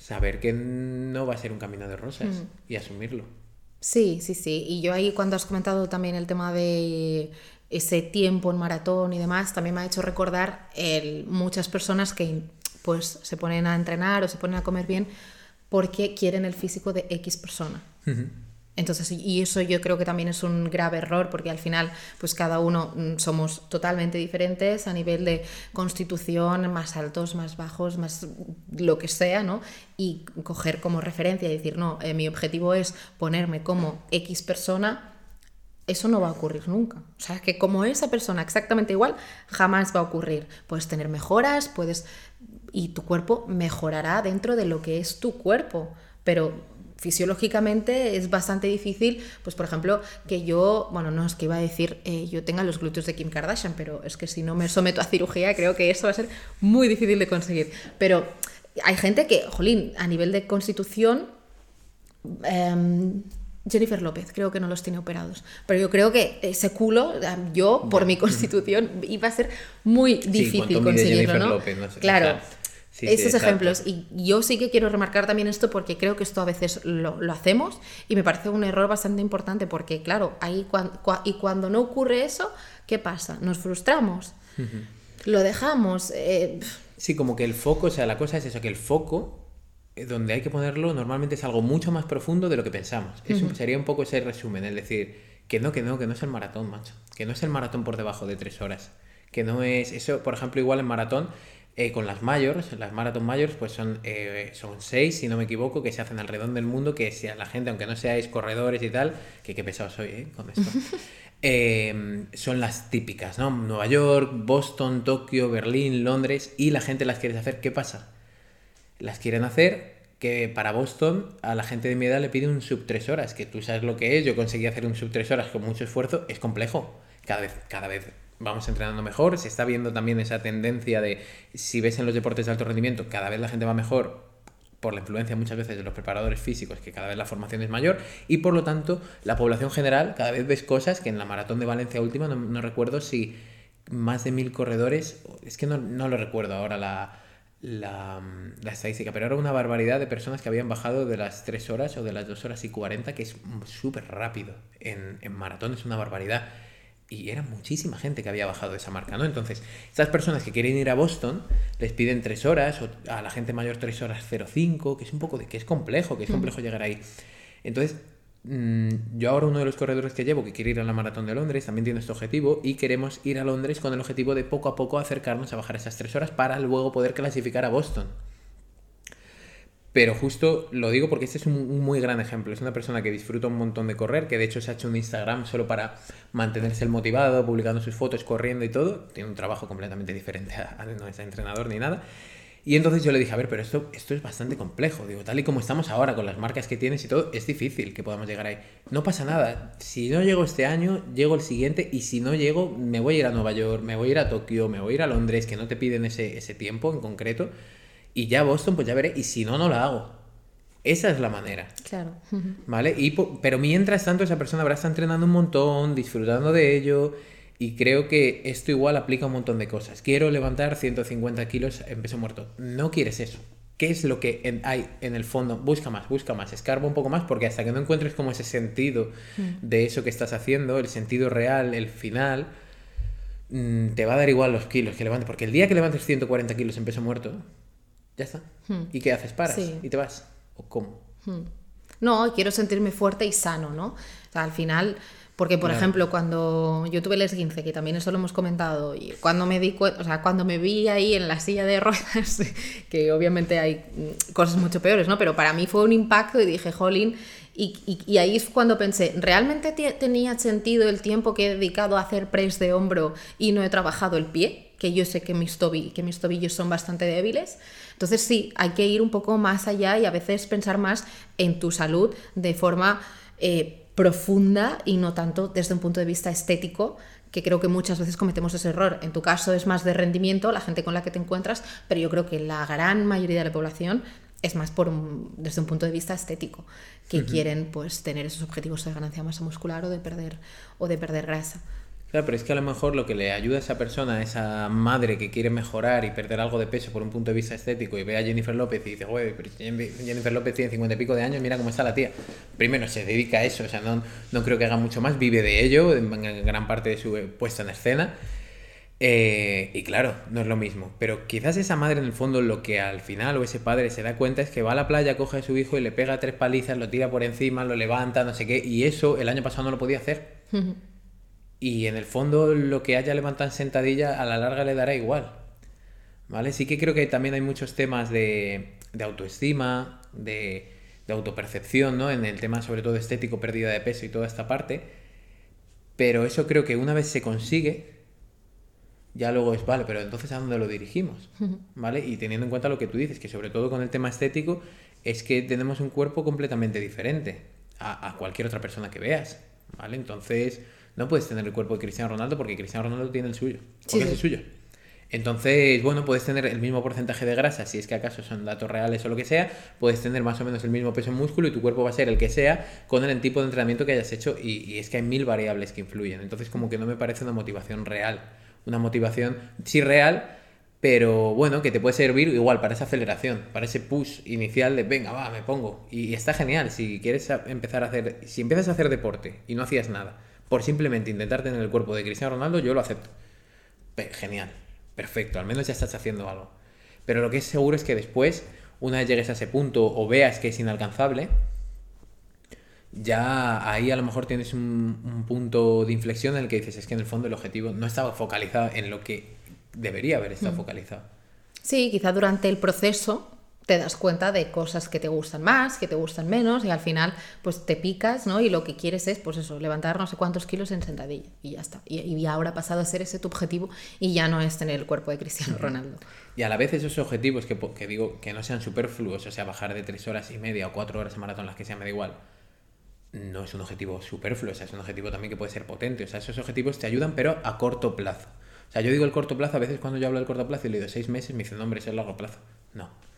saber que no va a ser un camino de rosas mm. y asumirlo. Sí, sí, sí. Y yo ahí cuando has comentado también el tema de ese tiempo en maratón y demás, también me ha hecho recordar el, muchas personas que pues se ponen a entrenar o se ponen a comer bien porque quieren el físico de X persona. Entonces, y eso yo creo que también es un grave error porque al final, pues cada uno mm, somos totalmente diferentes a nivel de constitución, más altos, más bajos, más lo que sea, ¿no? Y coger como referencia y decir, no, eh, mi objetivo es ponerme como X persona eso no va a ocurrir nunca. O sea, que como esa persona exactamente igual, jamás va a ocurrir. Puedes tener mejoras, puedes... y tu cuerpo mejorará dentro de lo que es tu cuerpo, pero fisiológicamente es bastante difícil, pues por ejemplo, que yo, bueno, no es que iba a decir eh, yo tenga los glúteos de Kim Kardashian, pero es que si no me someto a cirugía creo que eso va a ser muy difícil de conseguir. Pero hay gente que, jolín, a nivel de constitución... Em, Jennifer López, creo que no los tiene operados. Pero yo creo que ese culo, yo, por mi constitución, iba a ser muy difícil conseguirlo, ¿no? claro. Esos ejemplos. Y yo sí que quiero remarcar también esto porque creo que esto a veces lo, hacemos y me parece un error bastante importante porque, claro, ahí y cuando no ocurre eso, ¿qué pasa? Nos frustramos, lo dejamos. Eh, sí, como que el foco, o sea, la cosa es eso, que el foco eh, donde hay que ponerlo normalmente es algo mucho más profundo de lo que pensamos. Eso sería un poco ese resumen, es decir, que no, que no, que no es el maratón, macho. Que no es el maratón por debajo de tres horas. Que no es. Eso, por ejemplo, igual en maratón, eh, con las mayors, las maratón mayors, pues son, eh, son seis, si no me equivoco, que se hacen alrededor del mundo, que si a la gente, aunque no seáis corredores y tal, que qué pesado soy, ¿eh? Con esto. son las típicas, ¿no? Nueva York, Boston, Tokio, Berlín, Londres, y la gente las quiere hacer. ¿Qué pasa? las quieren hacer que para Boston a la gente de mi edad le pide un sub 3 horas, que tú sabes lo que es, yo conseguí hacer un sub 3 horas con mucho esfuerzo, es complejo, cada vez, cada vez vamos entrenando mejor, se está viendo también esa tendencia de, si ves en los deportes de alto rendimiento, cada vez la gente va mejor por la influencia muchas veces de los preparadores físicos, que cada vez la formación es mayor, y por lo tanto la población general cada vez ves cosas que en la maratón de Valencia última, no, recuerdo si más de mil corredores, es que no, no lo recuerdo ahora la, la, la, estadística, pero era una barbaridad de personas que habían bajado de las 3 horas o de las 2 horas y 40, que es súper rápido. En, en maratón es una barbaridad. Y era muchísima gente que había bajado esa marca, ¿no? Entonces, estas personas que quieren ir a Boston les piden 3 horas, o a la gente mayor 3 horas 05, que es un poco de que es complejo, que es complejo llegar ahí. Entonces, mm, yo ahora uno de los corredores que llevo, que quiere ir a la maratón de Londres, también tiene este objetivo y queremos ir a Londres con el objetivo de poco a poco acercarnos a bajar esas tres horas para luego poder clasificar a Boston. Pero justo lo digo porque este es un, muy gran ejemplo. Es una persona que disfruta un montón de correr, que de hecho se ha hecho un Instagram solo para mantenerse el motivado, publicando sus fotos, corriendo y todo. Tiene un trabajo completamente diferente no es entrenador ni nada. Y entonces yo le dije, a ver, pero esto, esto es bastante complejo. Digo, tal y como estamos ahora con las marcas que tienes y todo, es difícil que podamos llegar ahí. No pasa nada. Si no llego este año, llego el siguiente. Y si no llego, me voy a ir a Nueva York, me voy a ir a Tokio, me voy a ir a Londres, que no te piden ese, ese tiempo en concreto. Y ya Boston, pues ya veré. Y si no, no la hago. Esa es la manera. Claro. ¿Vale? Y, pero mientras tanto, esa persona habrá estado entrenando un montón, disfrutando de ello. Y creo que esto igual aplica un montón de cosas. Quiero levantar 150 kilos en peso muerto. No quieres eso. ¿Qué es lo que hay en el fondo? Busca más, busca más, escarba un poco más, porque hasta que no encuentres como ese sentido mm. de eso que estás haciendo, el sentido real, el final, mm, te va a dar igual los kilos que levantes. Porque el día que levantes 140 kilos en peso muerto, ya está. Hmm. ¿Y qué haces? Paras y te vas. ¿O cómo? Hmm. No, quiero sentirme fuerte y sano, ¿no? O sea, al final, porque por ejemplo, cuando yo tuve el esguince, que también eso lo hemos comentado, y cuando me di o sea, cuando me vi ahí en la silla de ruedas, que obviamente hay mm, cosas mucho peores, ¿no? Pero para mí fue un impacto y dije, jolín, y, y, ahí es cuando pensé, ¿realmente tenía sentido el tiempo que he dedicado a hacer press de hombro y no he trabajado el pie? Que yo sé que mis, que mis tobillos son bastante débiles. Entonces sí, hay que ir un poco más allá y a veces pensar más en tu salud de forma eh, profunda y no tanto desde un punto de vista estético, que creo que muchas veces cometemos ese error. En tu caso es más de rendimiento, la gente con la que te encuentras, pero yo creo que la gran mayoría de la población es más por desde un punto de vista estético, que quieren pues tener esos objetivos de ganancia masa muscular o de perder o de perder grasa. Claro, pero es que a lo mejor lo que le ayuda a esa persona, a esa madre que quiere mejorar y perder algo de peso por un punto de vista estético y ve a Jennifer López y dice, güey, pero Jennifer López tiene cincuenta y pico de años, mira cómo está la tía. Primero, se dedica a eso, o sea, no, no creo que haga mucho más, vive de ello, en gran parte de su puesta en escena. Eh, y claro, no es lo mismo. Pero quizás esa madre en el fondo lo que al final o ese padre se da cuenta es que va a la playa, coge a su hijo y le pega tres palizas, lo tira por encima, lo levanta, no sé qué. Y eso el año pasado no lo podía hacer. Y en el fondo lo que haya levantado en sentadilla a la larga le dará igual. ¿Vale? Sí que creo que también hay muchos temas de, de autoestima, de, de, autopercepción, ¿no? En el tema sobre todo estético, pérdida de peso y toda esta parte. Pero eso creo que una vez se consigue, ya luego es, vale, pero entonces ¿a dónde lo dirigimos? ¿Vale? Y teniendo en cuenta lo que tú dices, que sobre todo con el tema estético, es que tenemos un cuerpo completamente diferente a, a cualquier otra persona que veas. ¿Vale? Entonces no puedes tener el cuerpo de Cristiano Ronaldo porque Cristiano Ronaldo tiene el suyo. Porque es el suyo. Entonces, bueno, puedes tener el mismo porcentaje de grasa, si es que acaso son datos reales o lo que sea, puedes tener más o menos el mismo peso en músculo y tu cuerpo va a ser el que sea con el tipo de entrenamiento que hayas hecho y, es que hay mil variables que influyen. Entonces, como que no me parece una motivación real. Una motivación, sí real, pero bueno, que te puede servir igual para esa aceleración, para ese push inicial de venga, va, me pongo. Y, está genial, si quieres empezar a hacer, si empiezas a hacer deporte y no hacías nada, por simplemente intentar tener el cuerpo de Cristiano Ronaldo, yo lo acepto. genial, perfecto, al menos ya estás haciendo algo. Pero lo que es seguro es que después, una vez llegues a ese punto o veas que es inalcanzable, ya ahí a lo mejor tienes un, punto de inflexión en el que dices, es que en el fondo el objetivo no estaba focalizado en lo que debería haber estado mm. focalizado. Sí, quizá durante el proceso te das cuenta de cosas que te gustan más, que te gustan menos y al final pues te picas, ¿no? Y lo que quieres es pues eso, levantar no sé cuántos kilos en sentadilla y ya está. Y, y ahora ha pasado a ser ese tu objetivo y ya no es tener el cuerpo de Cristiano Ronaldo. Y a la vez esos objetivos que, que digo que no sean superfluos, o sea, bajar de tres horas y media o cuatro horas en maratón, las que sean, me da igual, no es un objetivo superfluo, o sea, es un objetivo también que puede ser potente. O sea, esos objetivos te ayudan, pero a corto plazo. O sea, yo digo el corto plazo, a veces cuando yo hablo del corto plazo y le digo seis meses, me dicen, no, hombre, es el largo plazo. No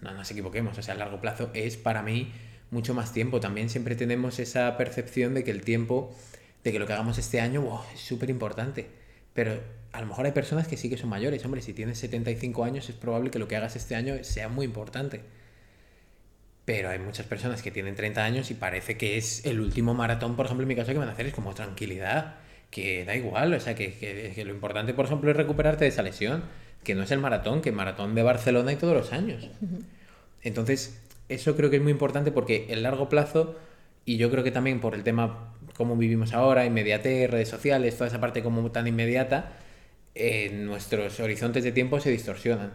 no nos equivoquemos, o sea, a largo plazo es para mí mucho más tiempo. También siempre tenemos esa percepción de que el tiempo, de que lo que hagamos este año es súper importante. Pero a lo mejor hay personas que sí que son mayores. Hombre, si tienes 75 años es probable que lo que hagas este año sea muy importante. Pero hay muchas personas que tienen 30 años y parece que es el último maratón, por ejemplo, en mi caso, que van a hacer es como tranquilidad, que da igual, o sea, que, que lo importante, por ejemplo, es recuperarte de esa lesión que no es el maratón, que el maratón de Barcelona y todos los años. Entonces, eso creo que es muy importante porque el largo plazo Y yo creo que también por el tema cómo vivimos ahora, inmediatez, redes sociales, toda esa parte como tan inmediata, eh, nuestros horizontes de tiempo se distorsionan.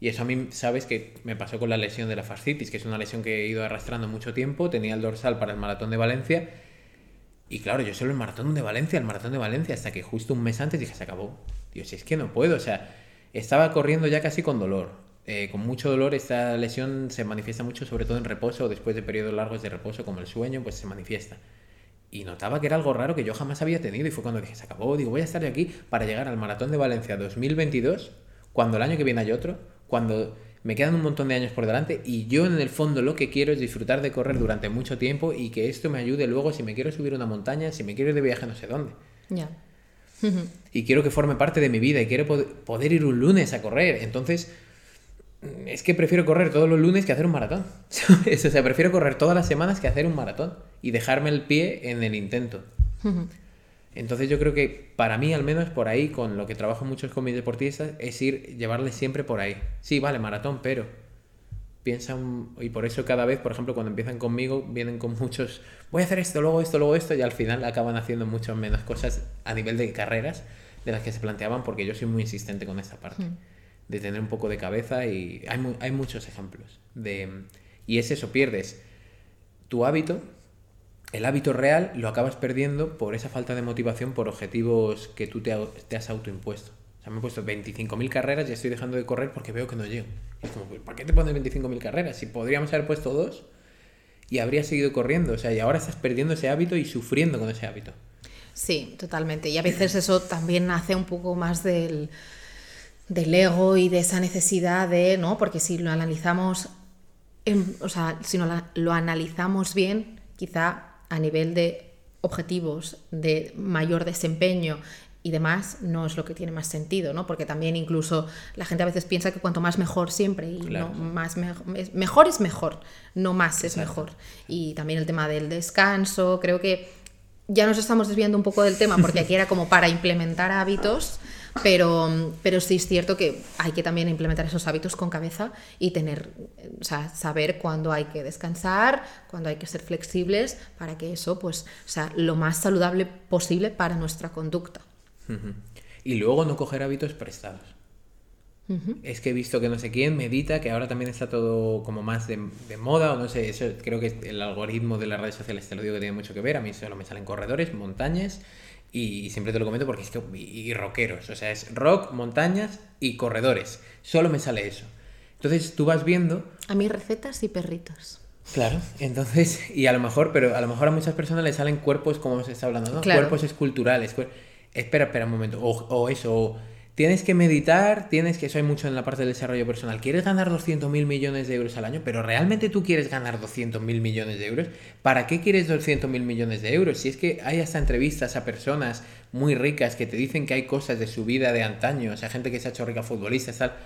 Y eso a mí, sabes que me pasó con la lesión de la fascitis, que es una lesión que he ido arrastrando mucho tiempo, tenía el dorsal para el maratón de Valencia. Y claro, yo solo el maratón de Valencia, el maratón de Valencia, hasta que justo un mes antes dije, se acabó. Dios, si es que no puedo, o sea, estaba corriendo ya casi con dolor. Eh, con mucho dolor, esta lesión se manifiesta mucho, sobre todo en reposo, después de periodos largos de reposo, como el sueño, pues se manifiesta. Y notaba que era algo raro que yo jamás había tenido, y fue cuando dije, se acabó, digo, voy a estar aquí para llegar al maratón de Valencia 2022, cuando el año que viene hay otro, cuando me quedan un montón de años por delante y yo en el fondo lo que quiero es disfrutar de correr durante mucho tiempo y que esto me ayude luego si me quiero subir una montaña, si me quiero ir de viaje no sé dónde. Ya. Y quiero que forme parte de mi vida y quiero poder ir un lunes a correr. Entonces, es que prefiero correr todos los lunes que hacer un maratón. o sea, prefiero correr todas las semanas que hacer un maratón y dejarme el pie en el intento. Entonces yo creo que para mí, al menos por ahí, con lo que trabajo mucho con mis deportistas, es ir, llevarles siempre por ahí. Sí, vale, maratón, pero piensa y por eso cada vez, por ejemplo, cuando empiezan conmigo, vienen con muchos, voy a hacer esto, luego esto, luego esto, y al final acaban haciendo mucho menos cosas a nivel de carreras de las que se planteaban, porque yo soy muy insistente con esta parte, hmm. de tener un poco de cabeza y hay, hay muchos ejemplos. De, y es eso, pierdes tu hábito, el hábito real lo acabas perdiendo por esa falta de motivación por objetivos que tú te, has autoimpuesto. Me he puesto 25.000 carreras y estoy dejando de correr porque veo que no llego. es como, ¿para qué te pones 25.000 carreras? Si podríamos haber puesto dos y habría seguido corriendo. O sea, y ahora estás perdiendo ese hábito y sufriendo con ese hábito. Sí, totalmente. Y a veces eso también nace un poco más del, del ego y de esa necesidad de, ¿no? Porque si lo analizamos, o sea, si no lo analizamos bien, quizá a nivel de objetivos, de mayor desempeño y demás, no es lo que tiene más sentido, ¿no? Porque también incluso la gente a veces piensa que cuanto más mejor siempre y no más mejor es mejor, no más es mejor. Y también el tema del descanso, creo que ya nos estamos desviando un poco del tema porque aquí era como para implementar hábitos pero, pero sí es cierto que hay que también implementar esos hábitos con cabeza y tener, o sea, saber cuándo hay que descansar, cuándo hay que ser flexibles para que eso, pues, sea, lo más saludable posible para nuestra conducta. Y luego no coger hábitos prestados. Es que he visto que no sé quién medita, que ahora también está todo como más de, de, moda, o no sé, eso creo que el algoritmo de las redes sociales te lo digo que tiene mucho que ver. A mí solo me salen corredores, montañas y siempre te lo comento porque es que. Y, rockeros. O sea, es rock, montañas y corredores. Solo me sale eso. Entonces tú vas viendo. A mí recetas y perritos. Claro, entonces, y a lo mejor, pero a lo mejor a muchas personas les salen cuerpos, como se está hablando, ¿no? Cuerpos esculturales. Espera, espera un momento. O, o eso, o Tienes que meditar, tienes que, eso hay mucho en la parte del desarrollo personal. ¿Quieres ganar 200 mil millones de euros al año? Pero ¿realmente tú quieres ganar 200 mil millones de euros? ¿Para qué quieres 200 mil millones de euros? Si es que hay hasta entrevistas a personas muy ricas que te dicen que hay cosas de su vida de antaño, o sea, gente que se ha hecho rica futbolista, tal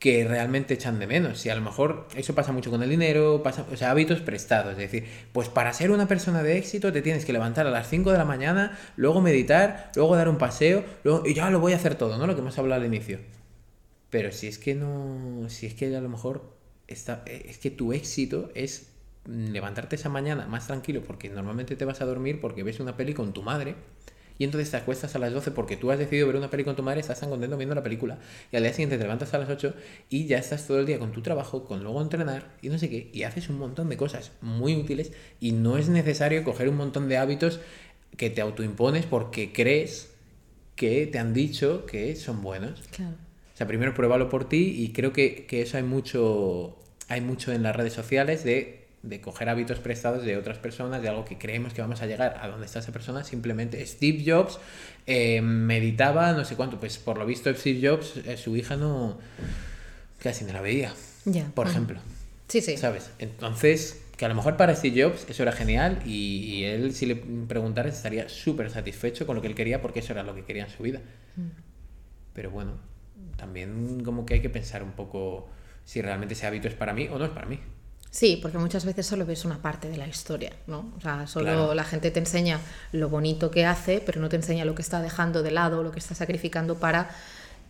que realmente echan de menos. Y a lo mejor eso pasa mucho con el dinero, pasa, o sea, hábitos prestados. Es decir, pues para ser una persona de éxito te tienes que levantar a las 5 de la mañana, luego meditar, luego dar un paseo, luego, y ya lo voy a hacer todo, ¿no? Lo que hemos hablado al inicio. Pero si es que no, si es que a lo mejor está, es que tu éxito es levantarte esa mañana más tranquilo porque normalmente te vas a dormir porque ves una peli con tu madre y entonces te acuestas a las 12 porque tú has decidido ver una peli con tu madre, estás tan contento viendo la película, y al día siguiente te levantas a las 8 y ya estás todo el día con tu trabajo, con luego entrenar y no sé qué, y haces un montón de cosas muy útiles y no es necesario coger un montón de hábitos que te autoimpones porque crees que te han dicho que son buenos. Claro. O sea, primero pruébalo por ti y creo que, que eso hay mucho, hay mucho en las redes sociales de de coger hábitos prestados de otras personas, de algo que creemos que vamos a llegar a donde está esa persona, simplemente Steve Jobs eh, meditaba no sé cuánto, pues por lo visto Steve Jobs, eh, su hija no casi no la veía, por ejemplo. Sí, sí. ¿Sabes? Entonces, que a lo mejor para Steve Jobs eso era genial y, él si le preguntara estaría súper satisfecho con lo que él quería porque eso era lo que quería en su vida. Mm. Pero bueno, también como que hay que pensar un poco si realmente ese hábito es para mí o no es para mí. Sí, porque muchas veces solo ves una parte de la historia, ¿no? O sea, solo la gente te enseña lo bonito que hace, pero no te enseña lo que está dejando de lado, lo que está sacrificando para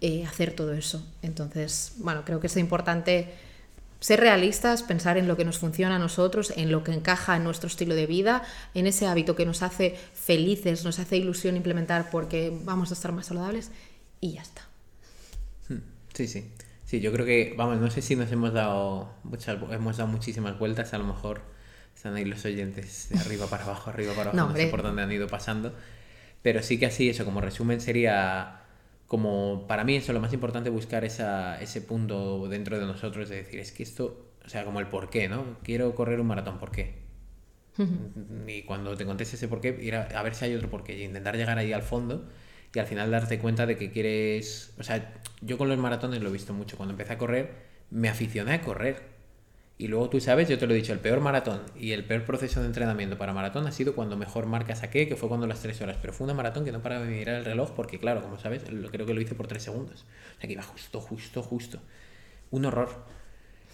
eh, hacer todo eso. Entonces, bueno, creo que es importante ser realistas, pensar en lo que nos funciona a nosotros, en lo que encaja en nuestro estilo de vida, en ese hábito que nos hace felices, nos hace ilusión implementar porque vamos a estar más saludables y ya está. Hmm, sí, sí. Sí, yo creo que, vamos, no sé si nos hemos dado muchas, hemos dado muchísimas vueltas, a lo mejor están ahí los oyentes de arriba para abajo, arriba para abajo, no, sé por dónde han ido pasando, pero sí que así, eso, como resumen sería como para mí eso lo más importante buscar esa, ese punto dentro de nosotros de decir, es que esto, o sea, como el por qué, ¿no? Quiero correr un maratón, ¿por qué? y cuando te contestes ese por qué, ir a, a ver si hay otro por qué y intentar llegar ahí al fondo y al final darte cuenta de que quieres, o sea, yo con los maratones lo he visto mucho, cuando empecé a correr me aficioné a correr. Y luego tú sabes, yo te lo he dicho, el peor maratón y el peor proceso de entrenamiento para maratón ha sido cuando mejor marca saqué, que fue cuando las tres horas. Pero fue una maratón que no paraba de mirar el reloj porque, claro, como sabes, creo que lo hice por tres segundos. O sea, que iba justo, justo, justo. Un horror.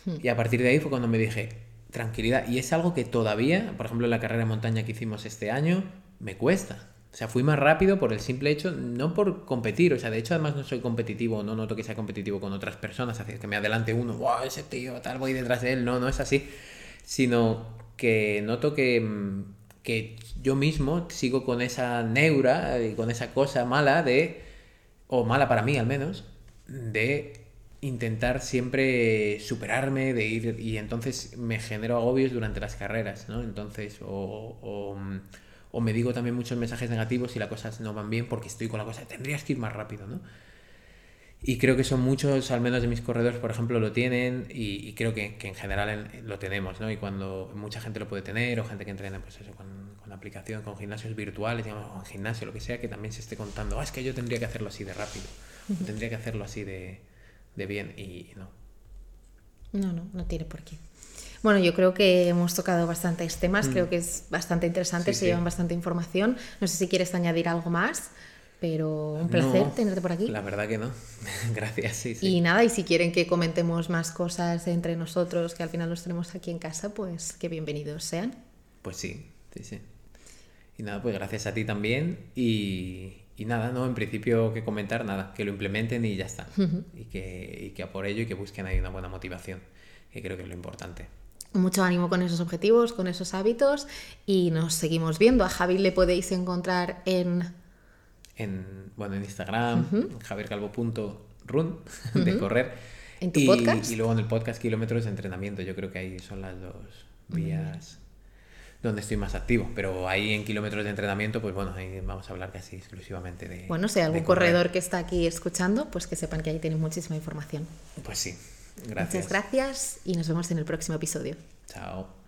Hmm. Y a partir de ahí fue cuando me dije, tranquilidad. Y es algo que todavía, por ejemplo, en la carrera de montaña que hicimos este año, me cuesta. O sea, fui más rápido por el simple hecho, no por competir, o sea, de hecho además no soy competitivo, no noto que sea competitivo con otras personas, así que me adelante uno, wow, ese tío, tal, voy detrás de él, no, no es así, sino que noto que, mm, que yo mismo sigo con esa neura y con esa cosa mala de, o mala para mí al menos, de intentar siempre superarme, de ir, y entonces me genero agobios durante las carreras, ¿no? Entonces, o, o mm, o me digo también muchos mensajes negativos y las cosas no van bien porque estoy con la cosa, tendrías que ir más rápido, ¿no? Y creo que son muchos, al menos de mis corredores, por ejemplo, lo tienen y, creo que, en general lo tenemos, ¿no? Y cuando mucha gente lo puede tener, o gente que entrena, pues eso, con, con aplicación, con gimnasios virtuales, digamos, o en gimnasio, lo que sea, que también se esté contando, ah, es que yo tendría que hacerlo así de rápido, tendría que hacerlo así de, de bien, y no. No, no, no tiene por qué. Bueno, yo creo que hemos tocado bastantes temas, creo mm. que es bastante interesante, se llevan bastante información. No sé si quieres añadir algo más, pero un placer tenerte por aquí. La verdad que no. Gracias, sí, Y nada, y si quieren que comentemos más cosas entre nosotros, que al final los tenemos aquí en casa, pues que bienvenidos sean. Pues sí, sí, sí. Y nada, pues gracias a ti también. Y, y nada, no, en principio que comentar, nada, que lo implementen y ya está. y, que, y que a por ello y que busquen ahí una buena motivación, que creo que es lo importante mucho ánimo con esos objetivos, con esos hábitos y nos seguimos viendo. A Javi le podéis encontrar en... En, bueno, en Instagram, javiercalvo.run, de correr. En tu podcast. Y luego en el podcast Kilómetros de Entrenamiento. Yo creo que ahí son las dos vías donde estoy más activo. Pero ahí en kilómetros de entrenamiento, pues bueno, ahí vamos a hablar casi exclusivamente de. Bueno, si hay algún corredor que está aquí escuchando, pues que sepan que ahí tienen muchísima información. Pues sí. Gracias. Muchas gracias y nos vemos en el próximo episodio. Chao.